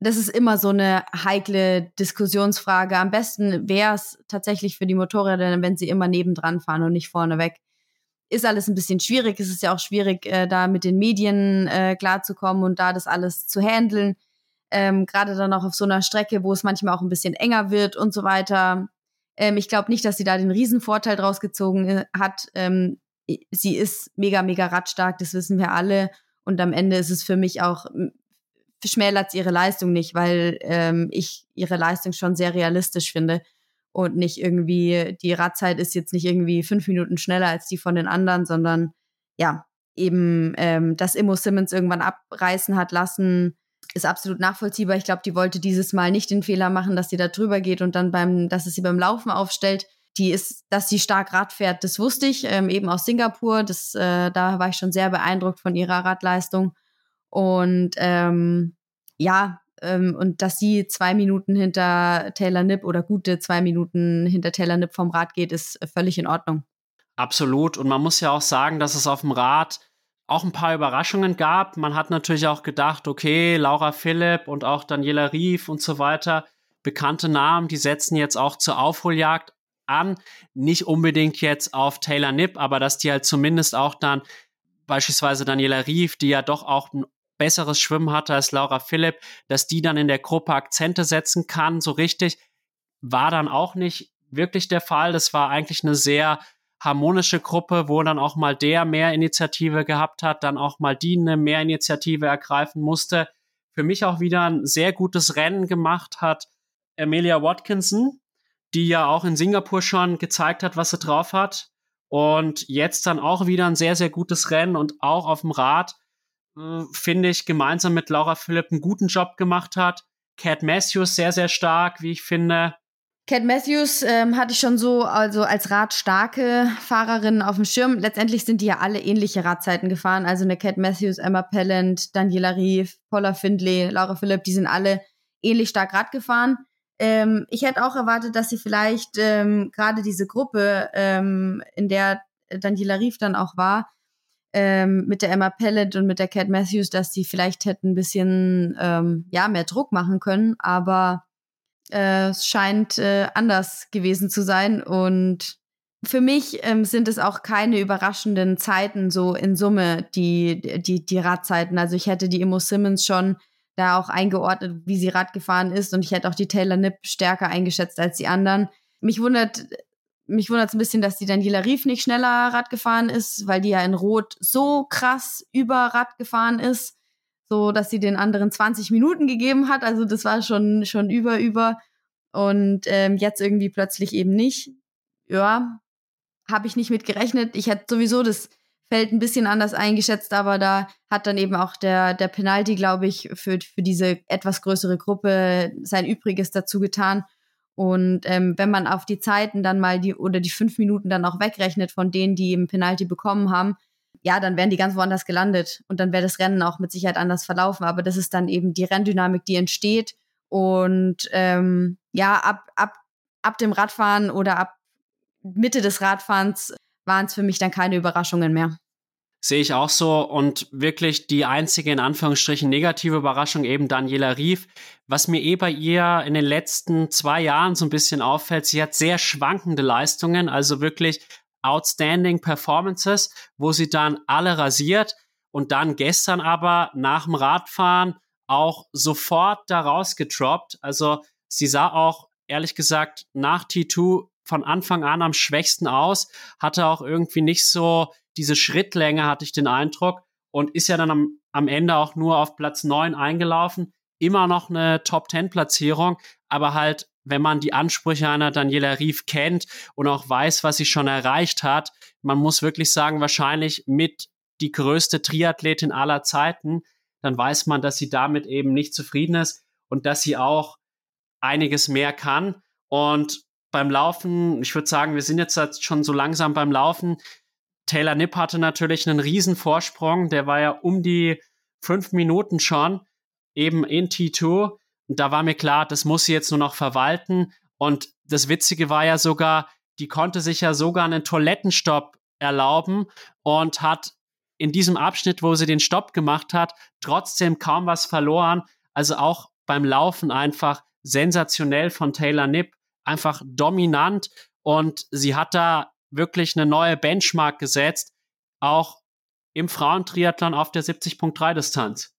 das ist immer so eine heikle Diskussionsfrage. Am besten wäre es tatsächlich für die Motorräder, wenn sie immer nebendran fahren und nicht vorne weg. Ist alles ein bisschen schwierig. Es ist ja auch schwierig, äh, da mit den Medien äh, klarzukommen und da das alles zu handeln. Ähm, Gerade dann auch auf so einer Strecke, wo es manchmal auch ein bisschen enger wird und so weiter. Ähm, ich glaube nicht, dass sie da den Riesenvorteil draus gezogen äh, hat. Ähm, sie ist mega, mega radstark, das wissen wir alle. Und am Ende ist es für mich auch schmälert ihre Leistung nicht, weil ähm, ich ihre Leistung schon sehr realistisch finde und nicht irgendwie, die Radzeit ist jetzt nicht irgendwie fünf Minuten schneller als die von den anderen, sondern ja, eben, ähm, dass Immo Simmons irgendwann abreißen hat lassen, ist absolut nachvollziehbar. Ich glaube, die wollte dieses Mal nicht den Fehler machen, dass sie da drüber geht und dann beim, dass es sie beim Laufen aufstellt. die ist, dass sie stark Rad fährt, das wusste ich, ähm, eben aus Singapur. Das, äh, da war ich schon sehr beeindruckt von ihrer Radleistung. Und ähm, ja, ähm, und dass sie zwei Minuten hinter Taylor Nipp oder gute zwei Minuten hinter Taylor Nipp vom Rad geht, ist völlig in Ordnung. Absolut. Und man muss ja auch sagen, dass es auf dem Rad auch ein paar Überraschungen gab. Man hat natürlich auch gedacht, okay, Laura Philipp und auch Daniela Rief und so weiter, bekannte Namen, die setzen jetzt auch zur Aufholjagd an. Nicht unbedingt jetzt auf Taylor Nipp, aber dass die halt zumindest auch dann beispielsweise Daniela Rief, die ja doch auch ein besseres Schwimmen hatte als Laura Philipp, dass die dann in der Gruppe Akzente setzen kann, so richtig, war dann auch nicht wirklich der Fall. Das war eigentlich eine sehr harmonische Gruppe, wo dann auch mal der mehr Initiative gehabt hat, dann auch mal die eine mehr Initiative ergreifen musste. Für mich auch wieder ein sehr gutes Rennen gemacht hat Amelia Watkinson, die ja auch in Singapur schon gezeigt hat, was sie drauf hat. Und jetzt dann auch wieder ein sehr, sehr gutes Rennen und auch auf dem Rad, finde ich, gemeinsam mit Laura Philipp einen guten Job gemacht hat. Cat Matthews sehr, sehr stark, wie ich finde. Cat Matthews ähm, hatte ich schon so also als radstarke Fahrerin auf dem Schirm. Letztendlich sind die ja alle ähnliche Radzeiten gefahren. Also eine Cat Matthews, Emma Pellant, Daniela Rief, Paula Findlay, Laura Philipp, die sind alle ähnlich stark Rad gefahren. Ähm, ich hätte auch erwartet, dass sie vielleicht ähm, gerade diese Gruppe, ähm, in der Daniela Rief dann auch war, ähm, mit der Emma Pellet und mit der Cat Matthews, dass sie vielleicht hätten ein bisschen ähm, ja mehr Druck machen können, aber äh, es scheint äh, anders gewesen zu sein. Und für mich ähm, sind es auch keine überraschenden Zeiten so in Summe, die, die, die Radzeiten. Also ich hätte die Immo Simmons schon da auch eingeordnet, wie sie Rad gefahren ist. Und ich hätte auch die Taylor Nipp stärker eingeschätzt als die anderen. Mich wundert, mich wundert es ein bisschen, dass die Daniela Rief nicht schneller Rad gefahren ist, weil die ja in Rot so krass über Rad gefahren ist so dass sie den anderen 20 Minuten gegeben hat. Also das war schon, schon über, über. Und ähm, jetzt irgendwie plötzlich eben nicht. Ja, habe ich nicht mit gerechnet. Ich hätte sowieso das Feld ein bisschen anders eingeschätzt, aber da hat dann eben auch der, der Penalty, glaube ich, für, für diese etwas größere Gruppe sein Übriges dazu getan. Und ähm, wenn man auf die Zeiten dann mal die oder die fünf Minuten dann auch wegrechnet von denen, die eben Penalty bekommen haben, ja, dann wären die ganz woanders gelandet und dann wäre das Rennen auch mit Sicherheit anders verlaufen. Aber das ist dann eben die Renndynamik, die entsteht. Und ähm, ja, ab, ab, ab dem Radfahren oder ab Mitte des Radfahrens waren es für mich dann keine Überraschungen mehr. Sehe ich auch so und wirklich die einzige in Anführungsstrichen negative Überraschung eben Daniela Rief. Was mir eh bei ihr in den letzten zwei Jahren so ein bisschen auffällt, sie hat sehr schwankende Leistungen, also wirklich outstanding Performances, wo sie dann alle rasiert und dann gestern aber nach dem Radfahren auch sofort da rausgedroppt. Also sie sah auch ehrlich gesagt nach T2 von Anfang an am schwächsten aus, hatte auch irgendwie nicht so diese Schrittlänge, hatte ich den Eindruck, und ist ja dann am, am Ende auch nur auf Platz 9 eingelaufen. Immer noch eine Top-10-Platzierung, aber halt wenn man die Ansprüche einer Daniela Rief kennt und auch weiß, was sie schon erreicht hat, man muss wirklich sagen, wahrscheinlich mit die größte Triathletin aller Zeiten, dann weiß man, dass sie damit eben nicht zufrieden ist und dass sie auch einiges mehr kann. Und beim Laufen, ich würde sagen, wir sind jetzt schon so langsam beim Laufen. Taylor Nipp hatte natürlich einen riesen Vorsprung, der war ja um die fünf Minuten schon, eben in T2. Und da war mir klar, das muss sie jetzt nur noch verwalten. Und das Witzige war ja sogar, die konnte sich ja sogar einen Toilettenstopp erlauben und hat in diesem Abschnitt, wo sie den Stopp gemacht hat, trotzdem kaum was verloren. Also auch beim Laufen einfach sensationell von Taylor Nipp, einfach dominant und sie hat da wirklich eine neue Benchmark gesetzt, auch im Frauentriathlon auf der 70.3 Distanz.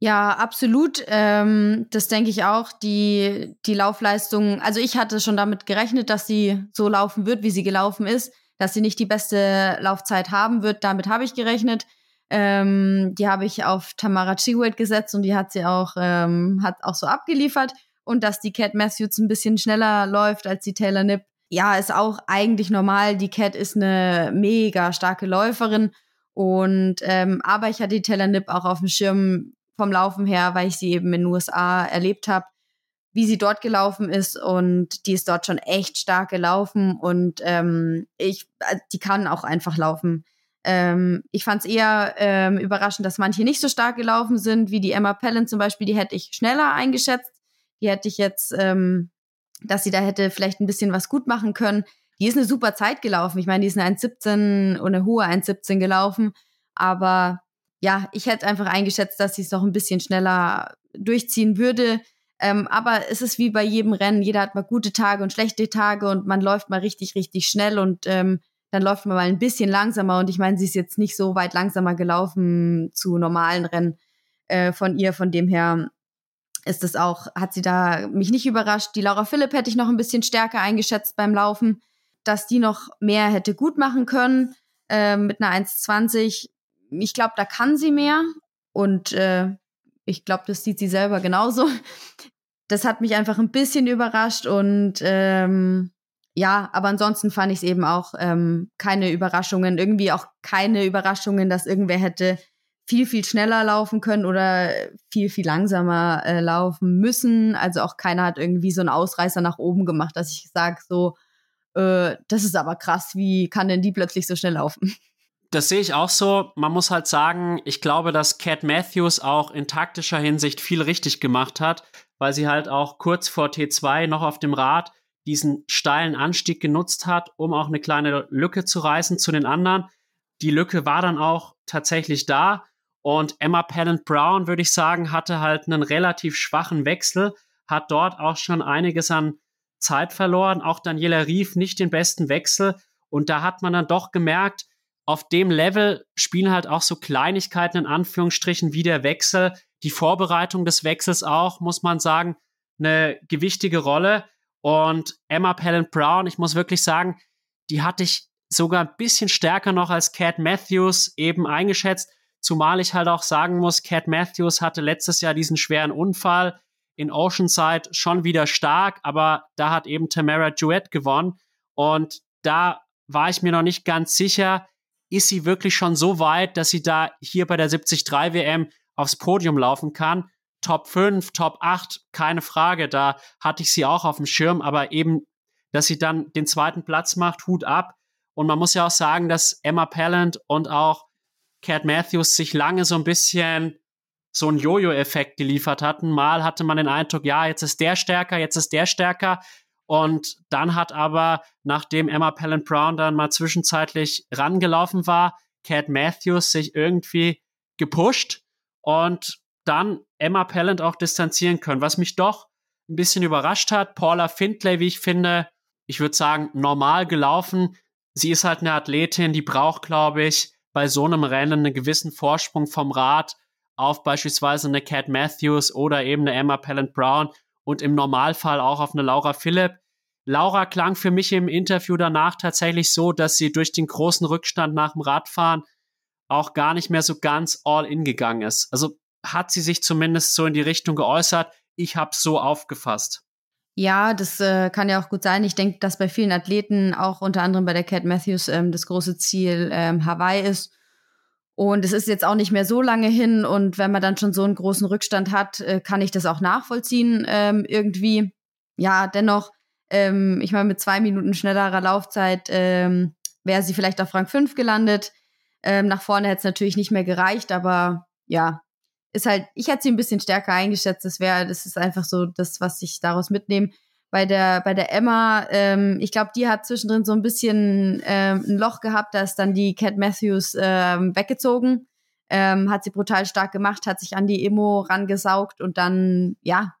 Ja, absolut. Ähm, das denke ich auch. Die, die Laufleistung, also ich hatte schon damit gerechnet, dass sie so laufen wird, wie sie gelaufen ist, dass sie nicht die beste Laufzeit haben wird. Damit habe ich gerechnet. Ähm, die habe ich auf Tamara Chiwet gesetzt und die hat sie auch, ähm, hat auch so abgeliefert. Und dass die Cat Matthews ein bisschen schneller läuft als die Taylor Nipp, ja, ist auch eigentlich normal. Die Cat ist eine mega starke Läuferin. Und ähm, aber ich hatte die Taylor Nipp auch auf dem Schirm vom Laufen her, weil ich sie eben in den USA erlebt habe. wie sie dort gelaufen ist und die ist dort schon echt stark gelaufen und ähm, ich, äh, die kann auch einfach laufen. Ähm, ich fand es eher ähm, überraschend, dass manche nicht so stark gelaufen sind, wie die Emma Pellen zum Beispiel, die hätte ich schneller eingeschätzt. Die hätte ich jetzt, ähm, dass sie da hätte vielleicht ein bisschen was gut machen können. Die ist eine super Zeit gelaufen. Ich meine, die ist eine 1,17 und eine hohe 1,17 gelaufen. Aber ja, ich hätte einfach eingeschätzt, dass sie es noch ein bisschen schneller durchziehen würde. Ähm, aber es ist wie bei jedem Rennen. Jeder hat mal gute Tage und schlechte Tage und man läuft mal richtig, richtig schnell und ähm, dann läuft man mal ein bisschen langsamer. Und ich meine, sie ist jetzt nicht so weit langsamer gelaufen zu normalen Rennen äh, von ihr. Von dem her ist es auch, hat sie da mich nicht überrascht. Die Laura Philipp hätte ich noch ein bisschen stärker eingeschätzt beim Laufen, dass die noch mehr hätte gut machen können äh, mit einer 1,20. Ich glaube, da kann sie mehr. Und äh, ich glaube, das sieht sie selber genauso. Das hat mich einfach ein bisschen überrascht und ähm, ja, aber ansonsten fand ich es eben auch ähm, keine Überraschungen, irgendwie auch keine Überraschungen, dass irgendwer hätte viel, viel schneller laufen können oder viel, viel langsamer äh, laufen müssen. Also auch keiner hat irgendwie so einen Ausreißer nach oben gemacht, dass ich sage, so, äh, das ist aber krass, wie kann denn die plötzlich so schnell laufen? Das sehe ich auch so. Man muss halt sagen, ich glaube, dass Cat Matthews auch in taktischer Hinsicht viel richtig gemacht hat, weil sie halt auch kurz vor T2 noch auf dem Rad diesen steilen Anstieg genutzt hat, um auch eine kleine Lücke zu reißen zu den anderen. Die Lücke war dann auch tatsächlich da und Emma Pennant Brown, würde ich sagen, hatte halt einen relativ schwachen Wechsel, hat dort auch schon einiges an Zeit verloren. Auch Daniela Rief nicht den besten Wechsel. Und da hat man dann doch gemerkt, auf dem Level spielen halt auch so Kleinigkeiten in Anführungsstrichen wie der Wechsel, die Vorbereitung des Wechsels auch, muss man sagen, eine gewichtige Rolle. Und Emma Pallant Brown, ich muss wirklich sagen, die hatte ich sogar ein bisschen stärker noch als Cat Matthews eben eingeschätzt. Zumal ich halt auch sagen muss, Cat Matthews hatte letztes Jahr diesen schweren Unfall in Oceanside schon wieder stark, aber da hat eben Tamara Duet gewonnen. Und da war ich mir noch nicht ganz sicher, ist sie wirklich schon so weit, dass sie da hier bei der 73 WM aufs Podium laufen kann. Top 5, Top 8, keine Frage, da hatte ich sie auch auf dem Schirm, aber eben, dass sie dann den zweiten Platz macht, Hut ab. Und man muss ja auch sagen, dass Emma Pallant und auch Cat Matthews sich lange so ein bisschen so einen Jojo-Effekt geliefert hatten. Mal hatte man den Eindruck, ja, jetzt ist der stärker, jetzt ist der stärker. Und dann hat aber, nachdem Emma Pallant Brown dann mal zwischenzeitlich rangelaufen war, Cat Matthews sich irgendwie gepusht und dann Emma Pallant auch distanzieren können. Was mich doch ein bisschen überrascht hat, Paula Findlay, wie ich finde, ich würde sagen, normal gelaufen. Sie ist halt eine Athletin, die braucht, glaube ich, bei so einem Rennen einen gewissen Vorsprung vom Rad auf beispielsweise eine Cat Matthews oder eben eine Emma Pallant Brown und im Normalfall auch auf eine Laura Philipp. Laura klang für mich im Interview danach tatsächlich so, dass sie durch den großen Rückstand nach dem Radfahren auch gar nicht mehr so ganz all in gegangen ist. Also hat sie sich zumindest so in die Richtung geäußert. Ich habe so aufgefasst. Ja, das äh, kann ja auch gut sein. Ich denke, dass bei vielen Athleten, auch unter anderem bei der Cat Matthews, ähm, das große Ziel ähm, Hawaii ist. Und es ist jetzt auch nicht mehr so lange hin. Und wenn man dann schon so einen großen Rückstand hat, äh, kann ich das auch nachvollziehen ähm, irgendwie. Ja, dennoch, ähm, ich meine, mit zwei Minuten schnellerer Laufzeit ähm, wäre sie vielleicht auf Rang 5 gelandet. Ähm, nach vorne hätte es natürlich nicht mehr gereicht, aber ja, ist halt, ich hätte sie ein bisschen stärker eingeschätzt. Das wäre, das ist einfach so das, was ich daraus mitnehme bei der, bei der Emma, ähm, ich glaube, die hat zwischendrin so ein bisschen ähm, ein Loch gehabt, da ist dann die Cat Matthews ähm, weggezogen. Ähm, hat sie brutal stark gemacht, hat sich an die Emo rangesaugt und dann, ja,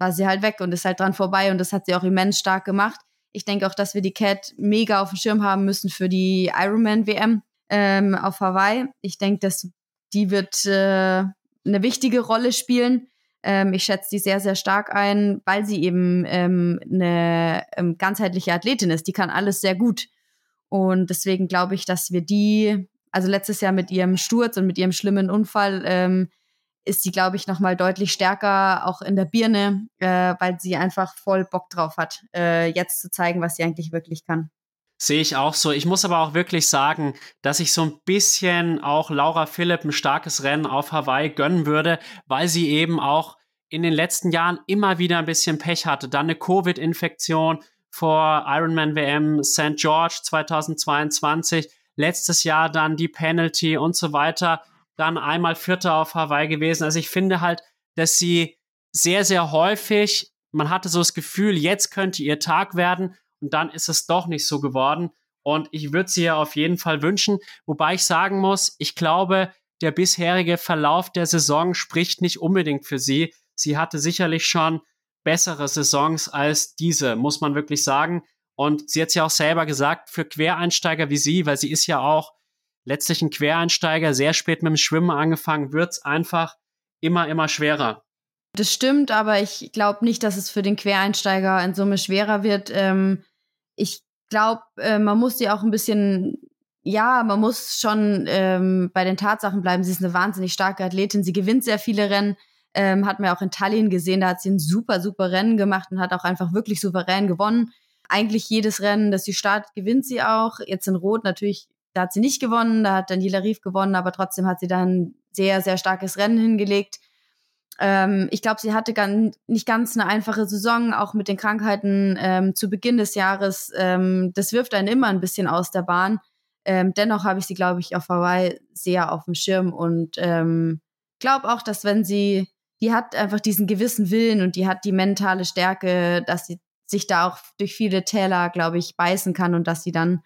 war sie halt weg und ist halt dran vorbei und das hat sie auch immens stark gemacht. Ich denke auch, dass wir die Cat mega auf dem Schirm haben müssen für die Ironman WM ähm, auf Hawaii. Ich denke, dass die wird äh, eine wichtige Rolle spielen. Ähm, ich schätze die sehr, sehr stark ein, weil sie eben ähm, eine ähm, ganzheitliche Athletin ist. Die kann alles sehr gut. Und deswegen glaube ich, dass wir die, also letztes Jahr mit ihrem Sturz und mit ihrem schlimmen Unfall, ähm, ist sie, glaube ich, noch mal deutlich stärker, auch in der Birne, äh, weil sie einfach voll Bock drauf hat, äh, jetzt zu zeigen, was sie eigentlich wirklich kann. Sehe ich auch so. Ich muss aber auch wirklich sagen, dass ich so ein bisschen auch Laura Philipp ein starkes Rennen auf Hawaii gönnen würde, weil sie eben auch in den letzten Jahren immer wieder ein bisschen Pech hatte. Dann eine Covid-Infektion vor Ironman WM St. George 2022, letztes Jahr dann die Penalty und so weiter, dann einmal Vierter auf Hawaii gewesen. Also ich finde halt, dass sie sehr, sehr häufig, man hatte so das Gefühl, jetzt könnte ihr Tag werden und dann ist es doch nicht so geworden. Und ich würde sie ja auf jeden Fall wünschen, wobei ich sagen muss, ich glaube, der bisherige Verlauf der Saison spricht nicht unbedingt für sie. Sie hatte sicherlich schon bessere Saisons als diese, muss man wirklich sagen. Und sie hat es ja auch selber gesagt, für Quereinsteiger wie sie, weil sie ist ja auch letztlich ein Quereinsteiger, sehr spät mit dem Schwimmen angefangen, wird es einfach immer, immer schwerer. Das stimmt, aber ich glaube nicht, dass es für den Quereinsteiger in Summe schwerer wird. Ähm, ich glaube, äh, man muss sie auch ein bisschen, ja, man muss schon ähm, bei den Tatsachen bleiben. Sie ist eine wahnsinnig starke Athletin. Sie gewinnt sehr viele Rennen. Ähm, hat man ja auch in Tallinn gesehen, da hat sie ein super, super Rennen gemacht und hat auch einfach wirklich souverän gewonnen. Eigentlich jedes Rennen, das sie startet, gewinnt sie auch. Jetzt in Rot natürlich, da hat sie nicht gewonnen, da hat Daniela Rief gewonnen, aber trotzdem hat sie dann sehr, sehr starkes Rennen hingelegt. Ähm, ich glaube, sie hatte ganz, nicht ganz eine einfache Saison, auch mit den Krankheiten ähm, zu Beginn des Jahres. Ähm, das wirft einen immer ein bisschen aus der Bahn. Ähm, dennoch habe ich sie, glaube ich, auf Hawaii sehr auf dem Schirm und ähm, glaube auch, dass wenn sie die hat einfach diesen gewissen Willen und die hat die mentale Stärke, dass sie sich da auch durch viele Täler, glaube ich, beißen kann und dass sie dann,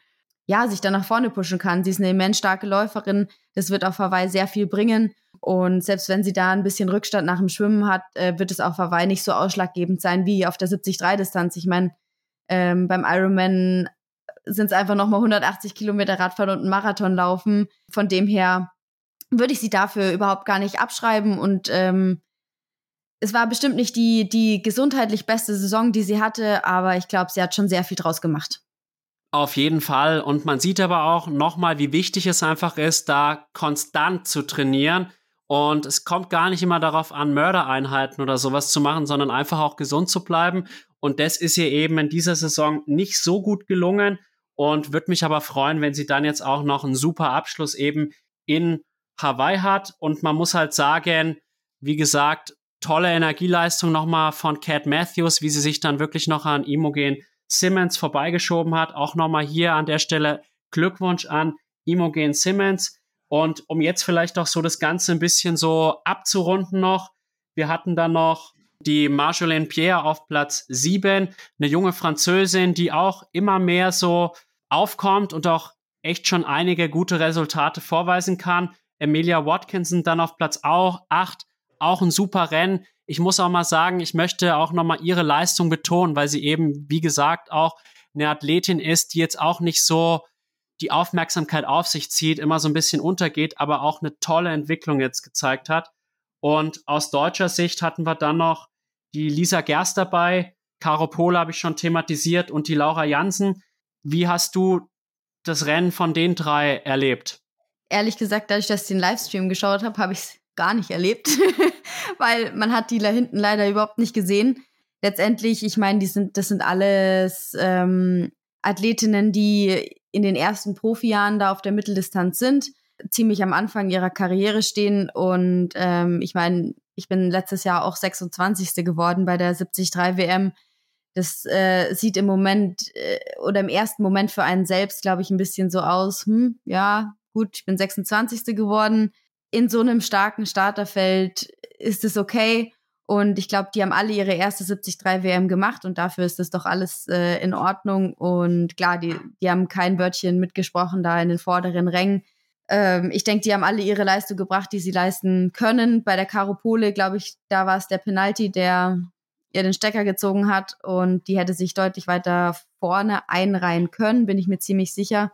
ja, sich dann nach vorne pushen kann. Sie ist eine immens starke Läuferin. Das wird auf Hawaii sehr viel bringen. Und selbst wenn sie da ein bisschen Rückstand nach dem Schwimmen hat, äh, wird es auf Hawaii nicht so ausschlaggebend sein wie auf der 73-Distanz. Ich meine, ähm, beim Ironman sind es einfach nochmal 180 Kilometer Radfahren und ein Marathon laufen. Von dem her würde ich sie dafür überhaupt gar nicht abschreiben und ähm, es war bestimmt nicht die, die gesundheitlich beste Saison, die sie hatte, aber ich glaube, sie hat schon sehr viel draus gemacht. Auf jeden Fall. Und man sieht aber auch nochmal, wie wichtig es einfach ist, da konstant zu trainieren. Und es kommt gar nicht immer darauf an, Mördereinheiten oder sowas zu machen, sondern einfach auch gesund zu bleiben. Und das ist ihr eben in dieser Saison nicht so gut gelungen. Und würde mich aber freuen, wenn sie dann jetzt auch noch einen super Abschluss eben in Hawaii hat. Und man muss halt sagen, wie gesagt, tolle Energieleistung nochmal von Cat Matthews, wie sie sich dann wirklich noch an Imogen Simmons vorbeigeschoben hat. Auch nochmal hier an der Stelle Glückwunsch an Imogen Simmons. Und um jetzt vielleicht auch so das Ganze ein bisschen so abzurunden noch, wir hatten dann noch die Marjolaine Pierre auf Platz 7, eine junge Französin, die auch immer mehr so aufkommt und auch echt schon einige gute Resultate vorweisen kann. Emilia Watkinson dann auf Platz auch 8, auch ein super Rennen. Ich muss auch mal sagen, ich möchte auch nochmal ihre Leistung betonen, weil sie eben, wie gesagt, auch eine Athletin ist, die jetzt auch nicht so die Aufmerksamkeit auf sich zieht, immer so ein bisschen untergeht, aber auch eine tolle Entwicklung jetzt gezeigt hat. Und aus deutscher Sicht hatten wir dann noch die Lisa Gerst dabei, Caro Pola habe ich schon thematisiert und die Laura Jansen. Wie hast du das Rennen von den drei erlebt? Ehrlich gesagt, dadurch, dass ich den Livestream geschaut habe, habe ich es gar nicht erlebt, weil man hat die da hinten leider überhaupt nicht gesehen. Letztendlich, ich meine, die sind, das sind alles ähm, Athletinnen, die in den ersten Profijahren da auf der Mitteldistanz sind, ziemlich am Anfang ihrer Karriere stehen. Und ähm, ich meine, ich bin letztes Jahr auch 26. geworden bei der 73 WM. Das äh, sieht im Moment äh, oder im ersten Moment für einen selbst, glaube ich, ein bisschen so aus. Hm, ja, gut, ich bin 26. geworden in so einem starken Starterfeld ist es okay. Und ich glaube, die haben alle ihre erste 73 WM gemacht und dafür ist das doch alles äh, in Ordnung. Und klar, die, die haben kein Wörtchen mitgesprochen da in den vorderen Rängen. Ähm, ich denke, die haben alle ihre Leistung gebracht, die sie leisten können. Bei der Caro Pole, glaube ich, da war es der Penalty, der ihr den Stecker gezogen hat und die hätte sich deutlich weiter vorne einreihen können, bin ich mir ziemlich sicher.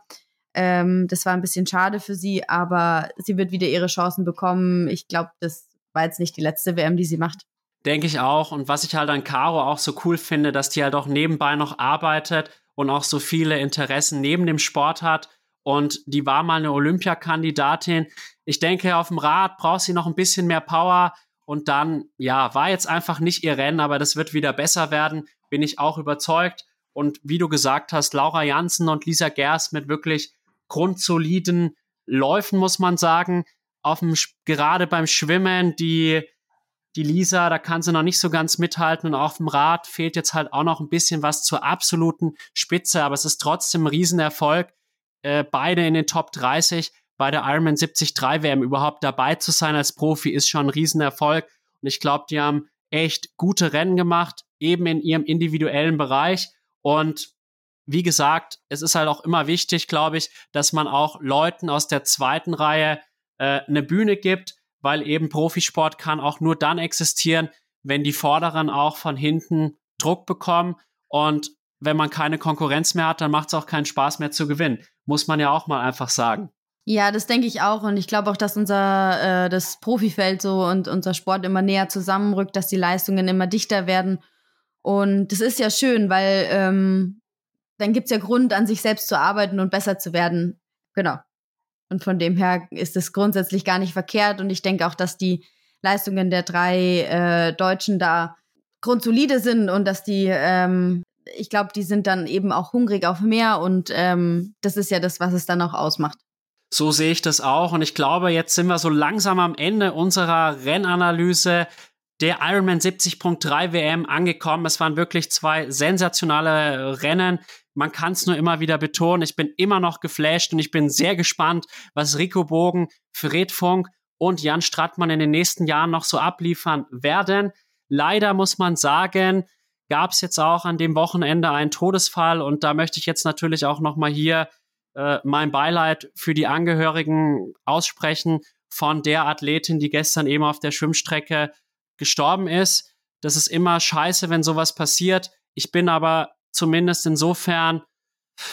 Ähm, das war ein bisschen schade für sie, aber sie wird wieder ihre Chancen bekommen. Ich glaube, das war jetzt nicht die letzte WM, die sie macht. Denke ich auch. Und was ich halt an Caro auch so cool finde, dass die halt auch nebenbei noch arbeitet und auch so viele Interessen neben dem Sport hat. Und die war mal eine Olympiakandidatin. Ich denke, auf dem Rad braucht sie noch ein bisschen mehr Power. Und dann, ja, war jetzt einfach nicht ihr Rennen, aber das wird wieder besser werden, bin ich auch überzeugt. Und wie du gesagt hast, Laura Janssen und Lisa Gers mit wirklich grundsoliden Läufen, muss man sagen. Auf dem, gerade beim Schwimmen, die Die Lisa, da kann sie noch nicht so ganz mithalten und auf dem Rad fehlt jetzt halt auch noch ein bisschen was zur absoluten Spitze, aber es ist trotzdem ein Riesenerfolg, äh, beide in den Top 30 bei der Ironman 73 WM überhaupt dabei zu sein als Profi ist schon ein Riesenerfolg und ich glaube, die haben echt gute Rennen gemacht, eben in ihrem individuellen Bereich und wie gesagt, es ist halt auch immer wichtig, glaube ich, dass man auch Leuten aus der zweiten Reihe äh, eine Bühne gibt, weil eben Profisport kann auch nur dann existieren, wenn die Vorderen auch von hinten Druck bekommen und wenn man keine Konkurrenz mehr hat, dann macht es auch keinen Spaß mehr zu gewinnen. Muss man ja auch mal einfach sagen. Ja, das denke ich auch. Und ich glaube auch, dass unser äh, das Profifeld so und unser Sport immer näher zusammenrückt, dass die Leistungen immer dichter werden. Und das ist ja schön, weil ähm, dann gibt es ja Grund, an sich selbst zu arbeiten und besser zu werden. Genau. Und von dem her ist es grundsätzlich gar nicht verkehrt. Und ich denke auch, dass die Leistungen der drei äh, Deutschen da grundsolide sind und dass die, ähm, ich glaube, die sind dann eben auch hungrig auf mehr. Und ähm, das ist ja das, was es dann auch ausmacht. So sehe ich das auch. Und ich glaube, jetzt sind wir so langsam am Ende unserer Rennanalyse der Ironman 70.3 WM angekommen. Es waren wirklich zwei sensationale Rennen. Man kann es nur immer wieder betonen. Ich bin immer noch geflasht und ich bin sehr gespannt, was Rico Bogen, Fred Funk und Jan Strattmann in den nächsten Jahren noch so abliefern werden. Leider muss man sagen, gab es jetzt auch an dem Wochenende einen Todesfall und da möchte ich jetzt natürlich auch noch mal hier äh, mein Beileid für die Angehörigen aussprechen von der Athletin, die gestern eben auf der Schwimmstrecke gestorben ist. Das ist immer scheiße, wenn sowas passiert. Ich bin aber zumindest insofern,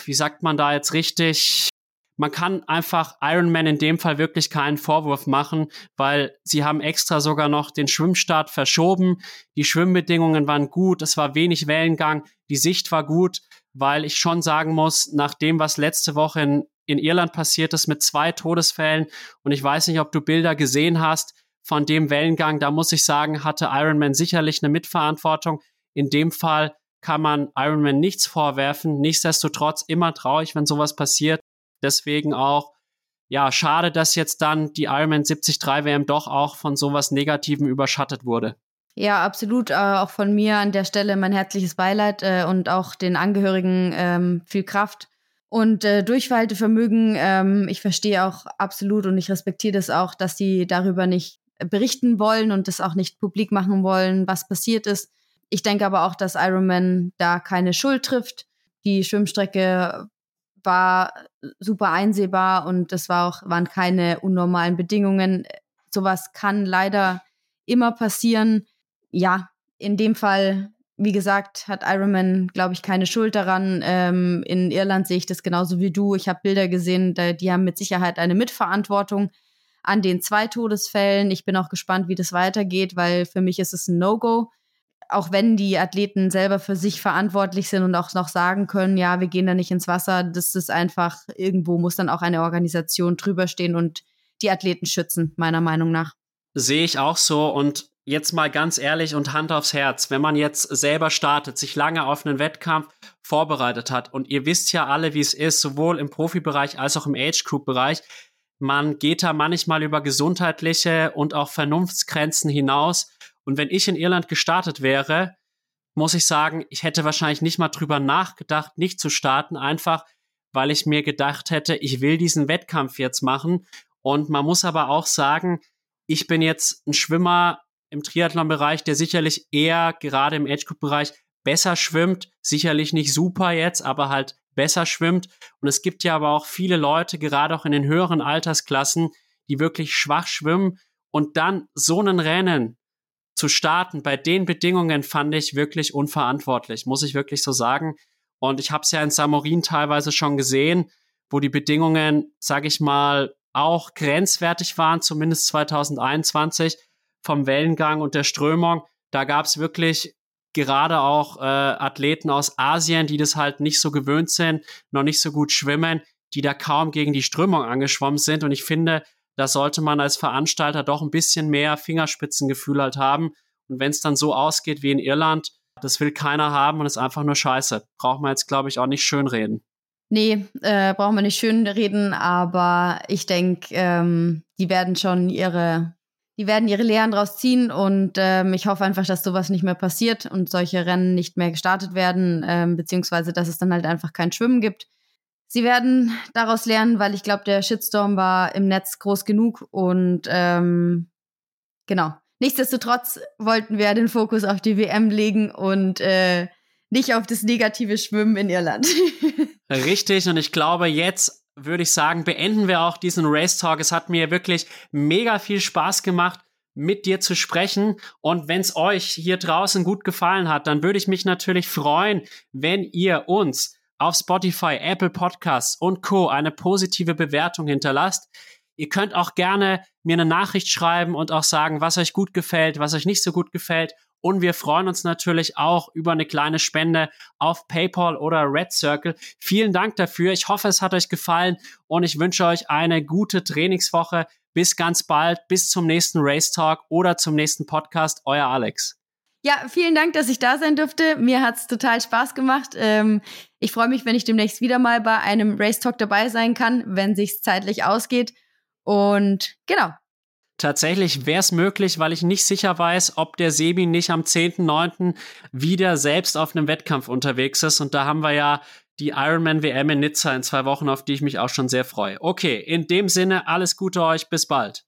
wie sagt man da jetzt richtig, man kann einfach Iron Man in dem Fall wirklich keinen Vorwurf machen, weil sie haben extra sogar noch den Schwimmstart verschoben. Die Schwimmbedingungen waren gut, es war wenig Wellengang, die Sicht war gut, weil ich schon sagen muss, nach dem, was letzte Woche in, in Irland passiert ist mit zwei Todesfällen und ich weiß nicht, ob du Bilder gesehen hast von dem Wellengang, da muss ich sagen, hatte Iron Man sicherlich eine Mitverantwortung. In dem Fall kann man Ironman nichts vorwerfen. Nichtsdestotrotz immer traurig, wenn sowas passiert. Deswegen auch, ja, schade, dass jetzt dann die Ironman 73 WM doch auch von sowas Negativem überschattet wurde. Ja, absolut. Äh, auch von mir an der Stelle mein herzliches Beileid äh, und auch den Angehörigen ähm, viel Kraft und äh, Durchhaltevermögen. Ähm, ich verstehe auch absolut und ich respektiere das auch, dass sie darüber nicht berichten wollen und das auch nicht publik machen wollen, was passiert ist. Ich denke aber auch, dass Ironman da keine Schuld trifft. Die Schwimmstrecke war super einsehbar und es war auch, waren keine unnormalen Bedingungen. Sowas kann leider immer passieren. Ja, in dem Fall, wie gesagt, hat Ironman, glaube ich, keine Schuld daran. Ähm, in Irland sehe ich das genauso wie du. Ich habe Bilder gesehen, die haben mit Sicherheit eine Mitverantwortung an den zwei Todesfällen. Ich bin auch gespannt, wie das weitergeht, weil für mich ist es ein No-Go auch wenn die Athleten selber für sich verantwortlich sind und auch noch sagen können, ja, wir gehen da nicht ins Wasser, das ist einfach, irgendwo muss dann auch eine Organisation drüber stehen und die Athleten schützen, meiner Meinung nach. Sehe ich auch so und jetzt mal ganz ehrlich und Hand aufs Herz, wenn man jetzt selber startet, sich lange auf einen Wettkampf vorbereitet hat und ihr wisst ja alle, wie es ist, sowohl im Profibereich als auch im Age Group Bereich, man geht da manchmal über gesundheitliche und auch Vernunftsgrenzen hinaus und wenn ich in Irland gestartet wäre, muss ich sagen, ich hätte wahrscheinlich nicht mal drüber nachgedacht, nicht zu starten, einfach weil ich mir gedacht hätte, ich will diesen Wettkampf jetzt machen. Und man muss aber auch sagen, ich bin jetzt ein Schwimmer im Triathlon-Bereich, der sicherlich eher gerade im Age Group-Bereich besser schwimmt. Sicherlich nicht super jetzt, aber halt besser schwimmt. Und es gibt ja aber auch viele Leute, gerade auch in den höheren Altersklassen, die wirklich schwach schwimmen und dann so einen Rennen zu starten bei den Bedingungen fand ich wirklich unverantwortlich, muss ich wirklich so sagen. Und ich habe es ja in Samorin teilweise schon gesehen, wo die Bedingungen, sage ich mal, auch grenzwertig waren, zumindest 2021 vom Wellengang und der Strömung. Da gab es wirklich gerade auch äh, Athleten aus Asien, die das halt nicht so gewöhnt sind, noch nicht so gut schwimmen, die da kaum gegen die Strömung angeschwommen sind. Und ich finde, da sollte man als Veranstalter doch ein bisschen mehr Fingerspitzengefühl halt haben. Und wenn es dann so ausgeht wie in Irland, das will keiner haben und ist einfach nur scheiße. Braucht man jetzt, glaube ich, auch nicht schönreden. Nee, äh, brauchen wir nicht schön reden, aber ich denke, ähm, die werden schon ihre, die werden ihre Lehren draus ziehen und ähm, ich hoffe einfach, dass sowas nicht mehr passiert und solche Rennen nicht mehr gestartet werden, ähm, beziehungsweise dass es dann halt einfach kein Schwimmen gibt. Sie werden daraus lernen, weil ich glaube, der Shitstorm war im Netz groß genug und ähm, genau. Nichtsdestotrotz wollten wir den Fokus auf die WM legen und äh, nicht auf das negative Schwimmen in Irland. Richtig, und ich glaube, jetzt würde ich sagen, beenden wir auch diesen Race Talk. Es hat mir wirklich mega viel Spaß gemacht mit dir zu sprechen. Und wenn es euch hier draußen gut gefallen hat, dann würde ich mich natürlich freuen, wenn ihr uns auf Spotify, Apple Podcasts und Co. eine positive Bewertung hinterlasst. Ihr könnt auch gerne mir eine Nachricht schreiben und auch sagen, was euch gut gefällt, was euch nicht so gut gefällt. Und wir freuen uns natürlich auch über eine kleine Spende auf PayPal oder Red Circle. Vielen Dank dafür. Ich hoffe, es hat euch gefallen und ich wünsche euch eine gute Trainingswoche. Bis ganz bald, bis zum nächsten Race Talk oder zum nächsten Podcast. Euer Alex. Ja, vielen Dank, dass ich da sein durfte. Mir hat's total Spaß gemacht. Ähm, ich freue mich, wenn ich demnächst wieder mal bei einem Race Talk dabei sein kann, wenn sich's zeitlich ausgeht. Und genau. Tatsächlich wäre es möglich, weil ich nicht sicher weiß, ob der Sebi nicht am 10.9. wieder selbst auf einem Wettkampf unterwegs ist. Und da haben wir ja die Ironman WM in Nizza in zwei Wochen, auf die ich mich auch schon sehr freue. Okay, in dem Sinne, alles Gute euch, bis bald.